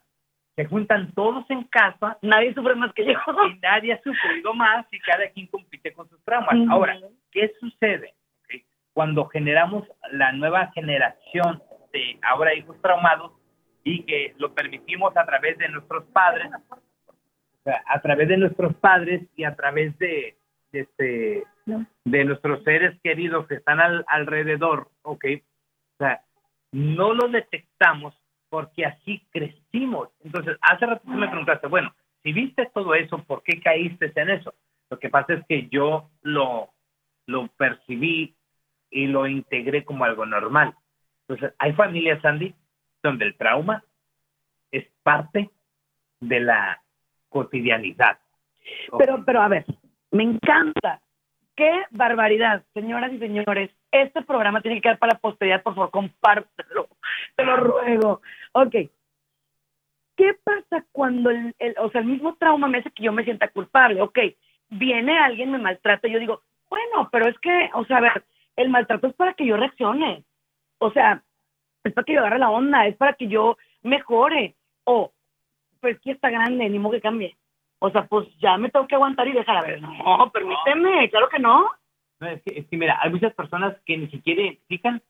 Se juntan todos en casa Nadie sufre más que yo. y nadie ha sufrido más y cada quien compite con sus traumas. Ahora, ¿qué sucede? Cuando generamos la nueva generación de ahora hijos traumados y que lo permitimos a través de nuestros padres, o sea, a través de nuestros padres y a través de, de este, No. de nuestros seres queridos que están al- alrededor, ¿ok? Sea, no lo detectamos porque así crecimos. Entonces, hace rato tú me preguntaste, bueno, si viste todo eso, ¿por qué caíste en eso? Lo que pasa es que yo lo, lo percibí y lo integré como algo normal. Entonces, hay familias, Sandy, donde el trauma es parte de la cotidianidad. Pero, pero a ver, me encanta. Qué barbaridad, señoras y señores. Este programa tiene que quedar para la posteridad, por favor, compártelo. Te lo ruego. Ok. ¿Qué pasa cuando el, o sea, el mismo trauma me hace que yo me sienta culpable? Ok, viene alguien, me maltrata, y yo digo, bueno, pero es que, o sea, a ver, el maltrato es para que yo reaccione. O sea, es para que yo agarre la onda, es para que yo mejore. O, pues que está grande, ni modo que cambie. O sea, pues ya me tengo que aguantar y dejar a ver. No, permíteme, claro que no. No, es, que, es que, mira, hay muchas personas que ni siquiera identifican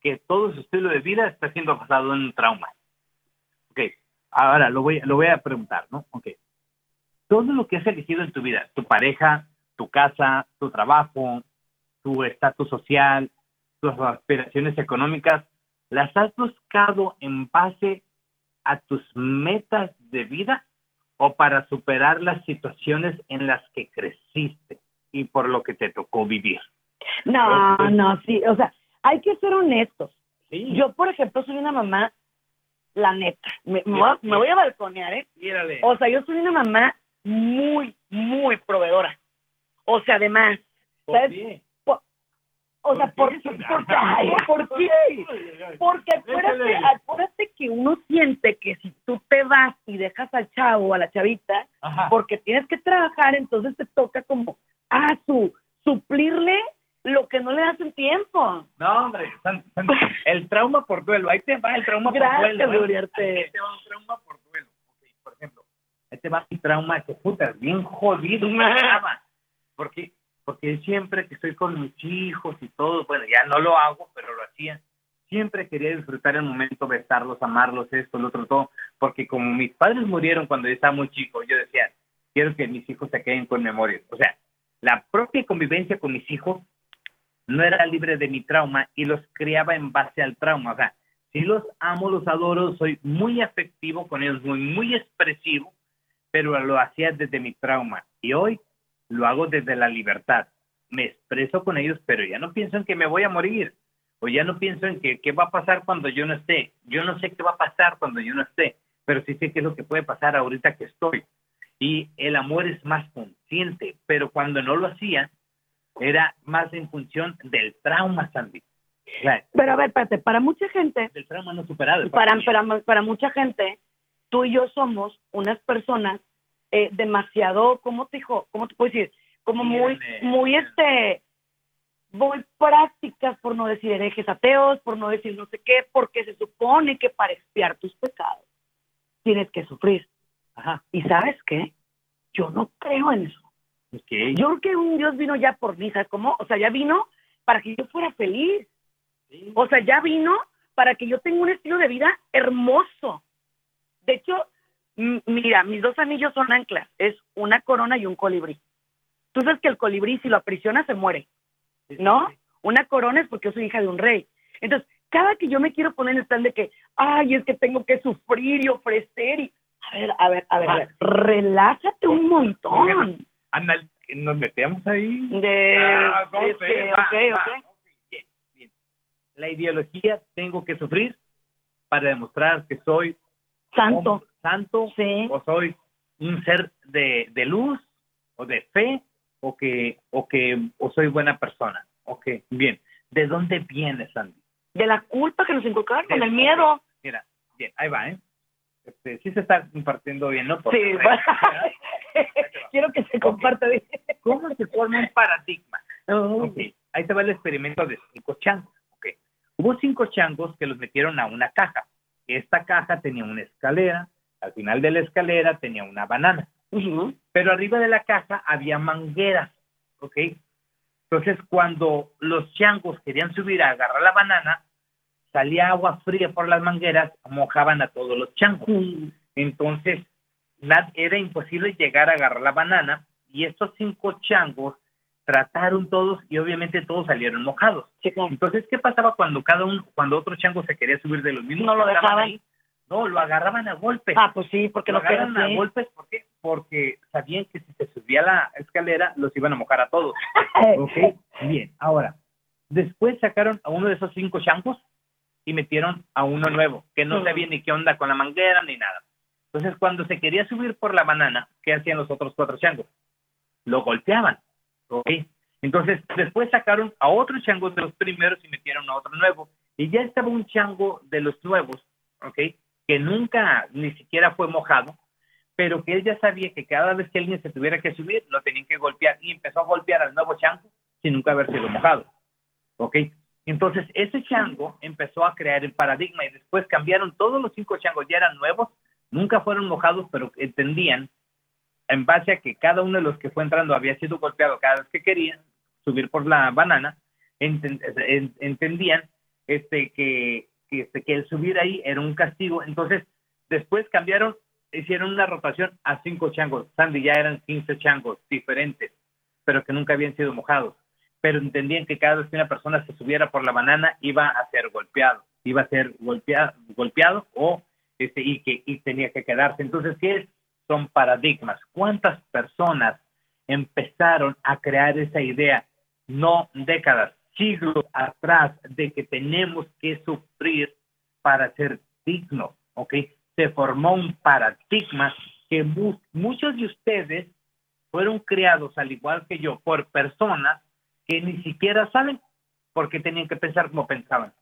que todo su estilo de vida está siendo basado en trauma. Ok, ahora lo voy, lo voy a preguntar, ¿no? Ok. Todo lo que has elegido en tu vida, tu pareja, tu casa, tu trabajo, tu estatus social, tus aspiraciones económicas, ¿las has buscado en base a tus metas de vida o para superar las situaciones en las que creciste y por lo que te tocó vivir? No, no, sí, o sea, hay que ser honestos. Sí. Yo, por ejemplo, soy una mamá la neta. Me, me voy, a, me voy a balconear, ¿eh? Mírale. O sea, yo soy una mamá muy, muy proveedora. O sea, además, ¿Por ¿sabes? qué? O sea, ¿Por ¿por, qué? por, qué? ¿por qué? Porque acuérdate, acuérdate que uno siente que si tú te vas y dejas al chavo o a la chavita, Ajá. porque tienes que trabajar, entonces te toca como, suplirle lo que no le das en tiempo. No, hombre, San- San- el trauma por duelo. Ahí te va el trauma Gracias, por duelo. ¿eh? Ahí te va un trauma por duelo. Ok, por ejemplo, ahí te va mi trauma que puta, bien jodido. Porque, porque siempre que estoy con mis hijos y todo, bueno, ya no lo hago, pero lo hacía. Siempre quería disfrutar el momento, besarlos, amarlos, esto, lo otro, todo. Porque como mis padres murieron cuando yo estaba muy chico, yo decía, quiero que mis hijos se queden con memorias. O sea, la propia convivencia con mis hijos no era libre de mi trauma y los criaba en base al trauma. O sea, sí los amo, los adoro, soy muy afectivo con ellos, muy, muy expresivo, pero lo hacía desde mi trauma. Y hoy lo hago desde la libertad. Me expreso con ellos, pero ya no pienso en que me voy a morir. O ya no pienso en que qué va a pasar cuando yo no esté. Yo no sé qué va a pasar cuando yo no esté, pero sí sé qué es lo que puede pasar ahorita que estoy. Y el amor es más consciente, pero cuando no lo hacía, era más en función del trauma, Sandy. O sea, Pero a ver, espérate, para mucha gente, del trauma no superado. para, para, para mucha gente, tú y yo somos unas personas eh, demasiado, ¿cómo te dijo? ¿Cómo te puedo decir? Como muy, muy este, muy prácticas, por no decir herejes ateos, por no decir no sé qué, porque se supone que para expiar tus pecados tienes que sufrir. Ajá. ¿Y sabes qué? Yo no creo en eso. Yo creo que un Dios vino ya por mí, ¿sabes cómo? O sea, ya vino para que yo fuera feliz. Sí. O sea, ya vino para que yo tenga un estilo de vida hermoso. De hecho, mira, mis dos anillos son anclas. Es una corona y un colibrí. Tú sabes que el colibrí, si lo aprisiona, se muere. ¿No? sí. Una corona es porque yo soy hija de un rey. Entonces, cada que yo me quiero poner en el plan de que, ay, es que tengo que sufrir y ofrecer y... A ver, a ver, a ver, a ver. relájate un montón. Anda, nos metemos ahí. De... Ah, no este, sé, va, ok, va, ok. ok, bien, bien. La ideología tengo que sufrir para demostrar que soy Santo. hombre santo Sí. o soy un ser de, de luz o de fe o que o que o soy buena persona. Ok, bien. ¿De dónde viene Sandy? De la culpa que nos inculcaron, con el miedo. Mira, bien, ahí va, ¿eh? Este, sí se está compartiendo bien, ¿no? Sí, quiero que se comparta bien. ¿Cómo se forma un paradigma? Ok, ahí te va el experimento de cinco changos. ok. Hubo cinco changos que los metieron a una caja. Esta caja tenía una escalera, al final de la escalera tenía una banana, pero arriba de la caja había mangueras, ¿ok? Entonces, cuando los changos querían subir a agarrar la banana, salía agua fría por las mangueras, mojaban a todos los changos. Entonces, era imposible llegar a agarrar la banana y estos cinco changos trataron todos y obviamente todos salieron mojados. Sí, claro. Entonces, ¿qué pasaba cuando cada uno, cuando otro chango se quería subir de los mismos? No lo dejaban. ahí? No, lo agarraban a golpes. Ah, pues sí, porque lo lo que agarran a golpes, ¿por qué? Porque sabían que si se subía la escalera los iban a mojar a todos. Ok, bien. Ahora, después sacaron a uno de esos cinco changos y metieron a uno nuevo, que no sabía ni qué onda con la manguera ni nada. Entonces, cuando se quería subir por la banana, ¿qué hacían los otros cuatro changos? Lo golpeaban. Ok. Entonces, después sacaron a otros changos de los primeros y metieron a otro nuevo. Y ya estaba un chango de los nuevos, ¿ok? Que nunca ni siquiera fue mojado, pero que él ya sabía que cada vez que alguien se tuviera que subir, lo tenían que golpear y empezó a golpear al nuevo chango sin nunca haber sido mojado. ¿Ok? Entonces, ese chango empezó a crear el paradigma y después cambiaron todos los cinco changos, ya eran nuevos, nunca fueron mojados, pero entendían, en base a que cada uno de los que fue entrando había sido golpeado cada vez que querían subir por la banana, enten- en- entendían este, que, que, este, que el subir ahí era un castigo. Entonces, después cambiaron, hicieron una rotación a cinco changos. Sandy ya eran 15 changos diferentes, pero que nunca habían sido mojados. Pero entendían que cada vez que una persona se subiera por la banana iba a ser golpeado, iba a ser golpeado, golpeado o este, y que y tenía que quedarse. Entonces, ¿qué? Son paradigmas. ¿Cuántas personas empezaron a crear esa idea? No décadas, siglos atrás, de que tenemos que sufrir para ser dignos. ¿ok? Se formó un paradigma que mu- muchos de ustedes fueron criados, al igual que yo, por personas que ni siquiera saben por qué tenían que pensar como pensaban,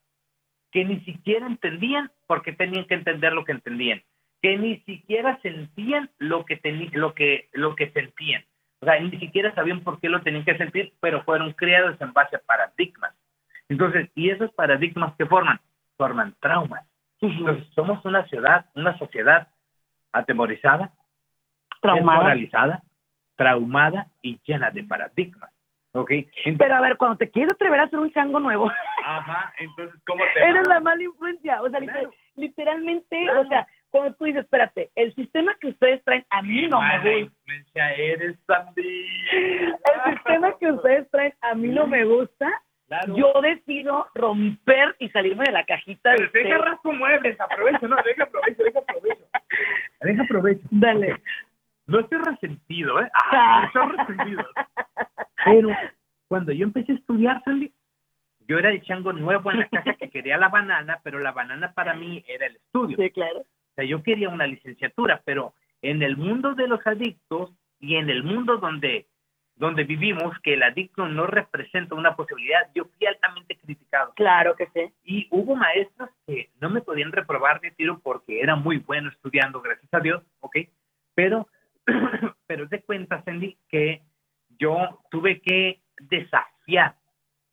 que ni siquiera entendían por qué tenían que entender lo que entendían, que ni siquiera sentían lo que, lo que, lo que sentían. O sea, ni siquiera sabían por qué lo tenían que sentir, pero fueron criados en base a paradigmas. Entonces, ¿y esos paradigmas que forman? Forman traumas. Entonces, somos una ciudad, una sociedad atemorizada, Traumada. traumada y llena de paradigmas. ¿Ok? Entonces- Pero a ver, cuando te quieres atrever a hacer un chango nuevo, Ajá, entonces, ¿cómo te eres la mala influencia. O sea, Claro. literalmente, Claro. o sea, cuando tú dices, espérate, el sistema que ustedes traen a mí no me gusta. influencia eres también. El sistema que ustedes traen a mí no me gusta. Claro. Yo decido romper y salirme de la cajita de Pero deja ustedes. rasco muebles, aprovecho, no, deja aprovecho, deja aprovecho. Deja aprovecho. Dale. No estoy resentido, ¿eh? Ah, estoy resentido. Pero cuando yo empecé a estudiar, Sandy, yo era el chango nuevo en la casa que quería la banana, pero la banana para mí era el estudio. Sí, claro. O sea, yo quería una licenciatura, pero en el mundo de los adictos y en el mundo donde, donde vivimos, que el adicto no representa una posibilidad, yo fui altamente criticado. Claro que sí. Y hubo maestros que no me podían reprobar de tiro porque era muy bueno estudiando, gracias a Dios, ¿ok? Pero, pero de cuenta, Sandy, que yo tuve que desafiar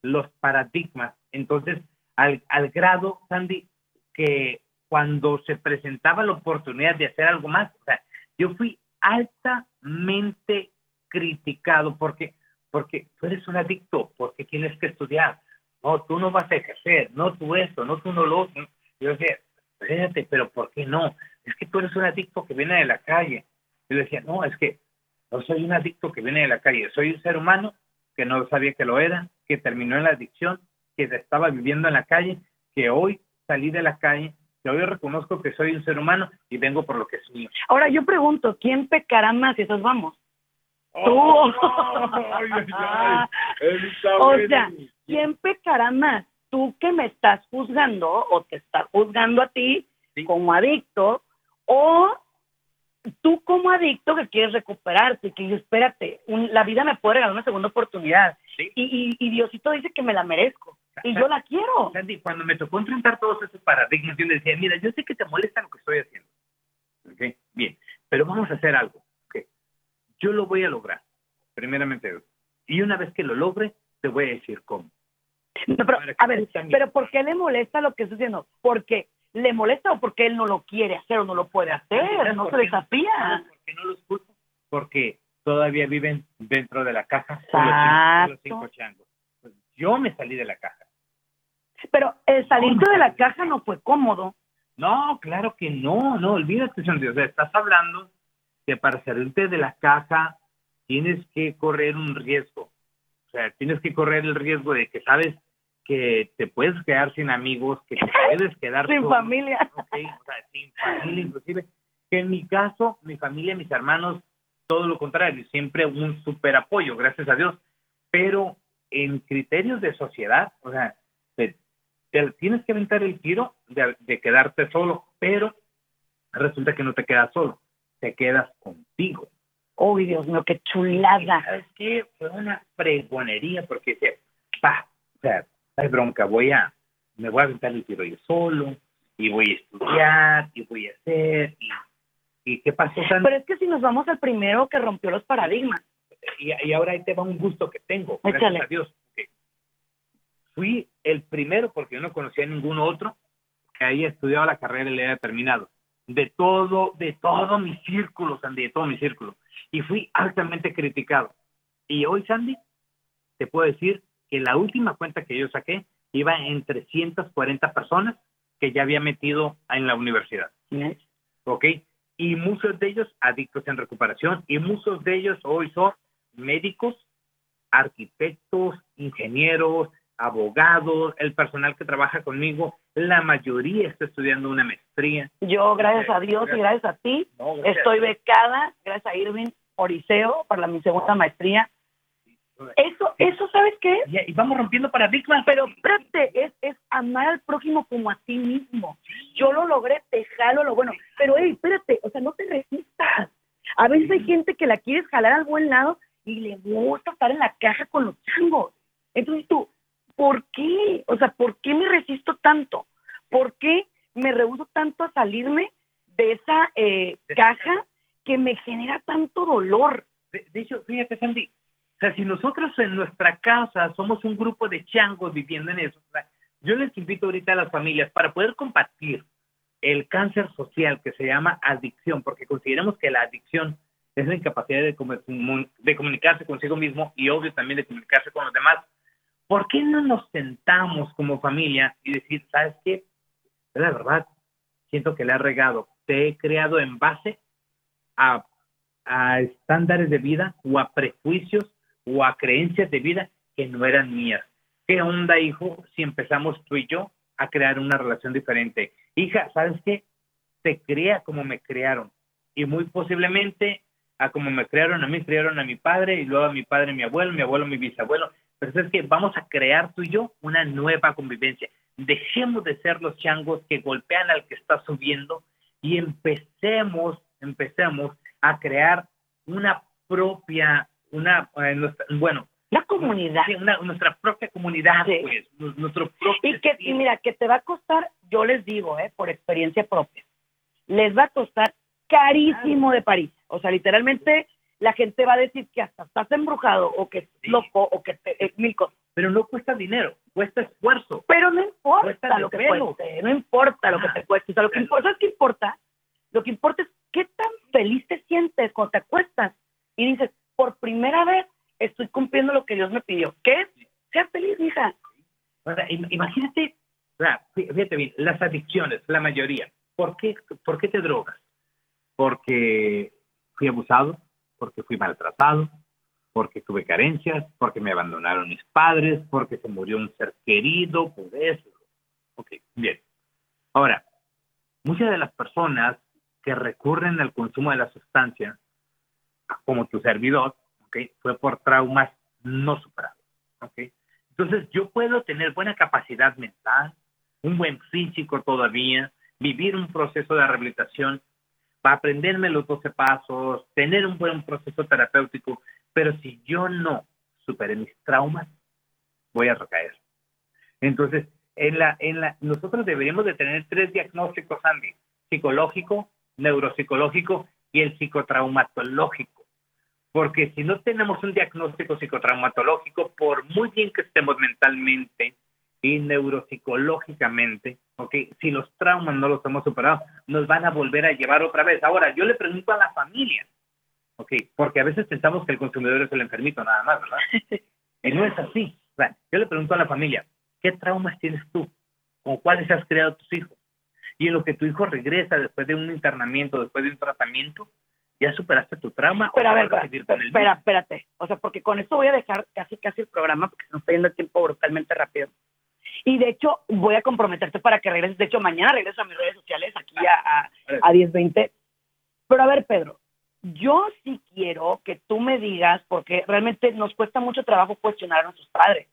los paradigmas. Entonces, al, al grado, Sandy, que cuando se presentaba la oportunidad de hacer algo más, o sea, yo fui altamente criticado porque, porque tú eres un adicto, porque tienes que estudiar, no, tú no vas a ejercer, no tú esto, no tú no lo. Yo decía, espérate, pero ¿por qué no? Es que tú eres un adicto que viene de la calle. Yo decía, no, es que no soy un adicto que viene de la calle, soy un ser humano que no sabía que lo era, que terminó en la adicción, que estaba viviendo en la calle, que hoy salí de la calle, que hoy reconozco que soy un ser humano y vengo por lo que es mío. Ahora yo pregunto, ¿quién pecará más si esos vamos? Tú. Ay, ay, ay, está O sea, ¿quién pecará más? Tú que me estás juzgando o te estás juzgando a ti Sí. como adicto o tú como adicto que quieres recuperarte que espérate, un- la vida me puede regalar una segunda oportunidad Sí. y, y, y Diosito dice que me la merezco y yo la quiero. Sandy, cuando me tocó enfrentar todos esos paradigmas, yo le decía, mira, yo sé que te molesta lo que estoy haciendo. Bien, pero vamos a hacer algo. Yo lo voy a lograr, primeramente. Y una vez que lo logre, te voy a decir cómo. No, pero, a ver, pero ¿por qué le molesta lo que estoy haciendo? ¿Porque le molesta o porque él no lo quiere hacer o no lo puede hacer? ¿Sabes No se desafía. ¿Sabes ¿Por qué no los culpo? Porque todavía viven dentro de la caja con los cinco- changos. Pues yo me salí de la caja. Pero el salirte de la caja no fue cómodo. No, claro que no, no, olvídate, Sandy. O sea, estás hablando que para salirte de la caja tienes que correr un riesgo. O sea, tienes que correr el riesgo de que sabes que te puedes quedar sin amigos, que te puedes quedar Sin solo, familia. ok, o sea, sin familia inclusive. Que en mi caso, mi familia, mis hermanos, todo lo contrario, siempre un super apoyo, gracias a Dios. Pero en criterios de sociedad, o sea, te, te tienes que aventar el tiro de, de quedarte solo, pero resulta que no te quedas solo, te quedas contigo. Uy, Dios mío, qué chulada. ¿Sabes qué? Fue una fregonería porque decía, pa, o sea, hay bronca, voy a, me voy a aventar el tiro yo solo, y voy a estudiar, y voy a hacer, y, y qué pasó? Pero es que si nos vamos al primero que rompió los paradigmas. y, y ahora ahí te va un gusto que tengo, gracias Échale. a Dios. Fui el primero, porque yo no conocía a ningún otro, que haya estudiado la carrera y le haya terminado. De todo, de todo mi círculo, Sandy, de todo mi círculo. Y fui altamente criticado. Y hoy, Sandy, te puedo decir que la última cuenta que yo saqué iba en 340 personas que ya había metido en la universidad. ¿ok? Y muchos de ellos adictos en recuperación y muchos de ellos hoy son médicos, arquitectos, ingenieros, abogados, el personal que trabaja conmigo, la mayoría está estudiando una maestría. Yo, gracias a Dios y gracias a ti, No, gracias. estoy becada, gracias a Irving Oriseo, para mi segunda maestría. Eso, eso, ¿sabes qué? Y, y vamos rompiendo paradigmas. Pero espérate, es, es amar al prójimo como a ti mismo. Yo lo logré, te jalo lo bueno. Pero, hey, espérate, o sea, no te resistas. A veces hay gente que la quieres jalar al buen lado y le gusta estar en la caja con los changos. Entonces tú, ¿por qué? O sea, ¿por qué me resisto tanto? ¿Por qué me rehuso tanto a salirme de esa eh, caja que me genera tanto dolor? De, de hecho, fíjate, Sandy, o sea, si nosotros en nuestra casa somos un grupo de changos viviendo en eso, yo les invito ahorita a las familias para poder combatir el cáncer social que se llama adicción, porque consideramos que la adicción es la incapacidad de, comu- de comunicarse consigo mismo y obvio también de comunicarse con los demás. ¿Por qué no nos sentamos como familia y decir, sabes qué? La verdad, siento que le he regado, te he creado en base a, a estándares de vida o a prejuicios o a creencias de vida que no eran mías. ¿Qué onda, hijo, si empezamos tú y yo a crear una relación diferente? Hija, ¿sabes qué? Te crea como me crearon. Y muy posiblemente a como me crearon a mí, crearon a mi padre y luego a mi padre, mi abuelo, mi abuelo, mi bisabuelo. Pero es que vamos a crear tú y yo una nueva convivencia. Dejemos de ser los changos que golpean al que está subiendo y empecemos, empecemos a crear una propia, una, eh, bueno, La comunidad. sí, una- nuestra propia comunidad, Sí. pues, nu- nuestro propio Y que, y mira, que te va a costar, yo les digo, eh, por experiencia propia, les va a costar carísimo de París. O sea, literalmente la gente va a decir que hasta estás embrujado o que es Sí. loco o que te, es mil cosas. Pero no cuesta dinero, cuesta esfuerzo. Pero no importa Cuesta lo que pelo. cueste, no importa lo que te cueste. O sea, lo que importa, ¿sabes qué importa? Lo que importa es qué tan feliz te sientes cuando te acuestas y dices, por primera vez estoy cumpliendo lo que Dios me pidió. ¿Qué? Sea feliz, hija. Imagínate, fíjate bien, las adicciones, la mayoría. ¿Por qué, ¿Por qué te drogas? Porque fui abusado, porque fui maltratado, porque tuve carencias, porque me abandonaron mis padres, porque se murió un ser querido, por eso. Ok, bien. Ahora, muchas de las personas que recurren al consumo de la sustancia, como tu servidor, ok, fue por traumas no superados. Entonces, yo puedo tener buena capacidad mental, un buen físico todavía, vivir un proceso de rehabilitación, para aprenderme los 12 pasos, tener un buen proceso terapéutico, pero si yo no superé mis traumas, voy a recaer. Entonces, en la, en la, nosotros deberíamos de tener tres diagnósticos, Andy, psicológico, neuropsicológico y el psicotraumatológico. Porque si no tenemos un diagnóstico psicotraumatológico, por muy bien que estemos mentalmente y neuropsicológicamente, ¿ok? si los traumas no los hemos superado, nos van a volver a llevar otra vez. Ahora, yo le pregunto a la familia, ¿ok? porque a veces pensamos que el consumidor es el enfermito nada más, ¿verdad? Y no es así. O sea, yo le pregunto a la familia, ¿qué traumas tienes tú? ¿Con cuáles has creado tus hijos? Y en lo que tu hijo regresa después de un internamiento, después de un tratamiento, ¿ya superaste tu trauma? Pero a ver, vas espera, espérate. O sea, porque con esto voy a dejar casi casi el programa porque se nos está yendo el tiempo brutalmente rápido. Y de hecho, voy a comprometerte para que regreses. De hecho, mañana regreso a mis redes sociales aquí a, a, a 1020. Pero a ver, Pedro, yo sí quiero que tú me digas, porque realmente nos cuesta mucho trabajo cuestionar a nuestros padres.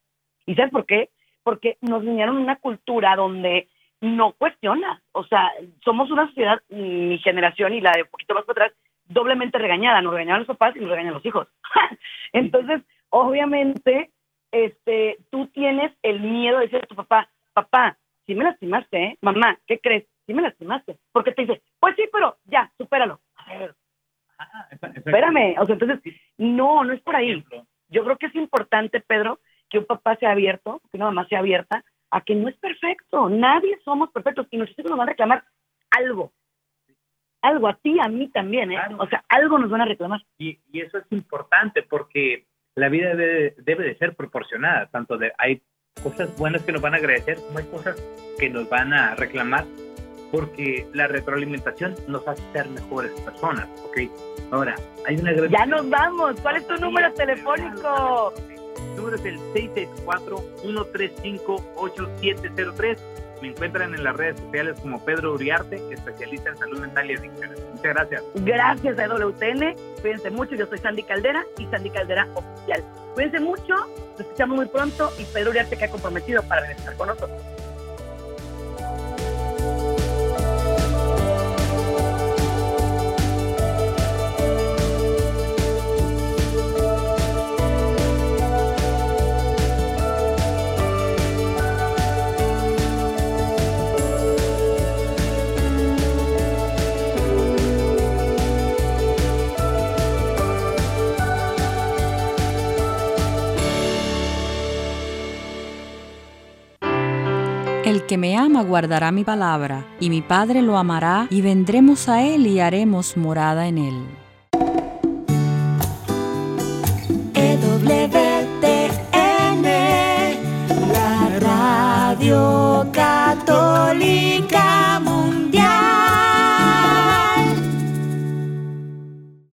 ¿Y sabes por qué? Porque nos enseñaron una cultura donde no cuestiona. O sea, somos una sociedad, mi generación y la de un poquito más para atrás, doblemente regañada. Nos regañaban los papás y nos regañan los hijos. Entonces, obviamente, este, tú tienes el miedo de decir a tu papá, papá, si me lastimaste, ¿eh? Mamá, ¿qué crees? Si me lastimaste. Porque te dice, pues sí, pero ya, supéralo. A ver, Ah, esa- esa- espérame. O sea, entonces, no, no es por ahí. Yo creo que es importante, Pedro, que un papá sea abierto, que una mamá sea abierta a que no es perfecto. Nadie somos perfectos y hijos nos van a reclamar algo. Algo a ti, a mí también, ¿eh? Claro. O sea, algo nos van a reclamar. Y, y eso es importante porque la vida debe, debe de ser proporcionada. Tanto de hay cosas buenas que nos van a agradecer como hay cosas que nos van a reclamar porque la retroalimentación nos hace ser mejores personas, ¿ok? Ahora, hay una gran... Ya nos vamos. ¿Cuál es tu número telefónico? El número es el 664-135-8703. Me encuentran en las redes sociales como Pedro Uriarte, especialista en salud mental y adicciones. Muchas gracias. Gracias a WTN. Cuídense mucho. Yo soy Sandy Caldera y Sandy Caldera Oficial. Cuídense mucho, nos escuchamos muy pronto y Pedro Uriarte que ha comprometido para regresar con nosotros. El que me ama guardará mi palabra, y mi Padre lo amará, y vendremos a él y haremos morada en él. Católica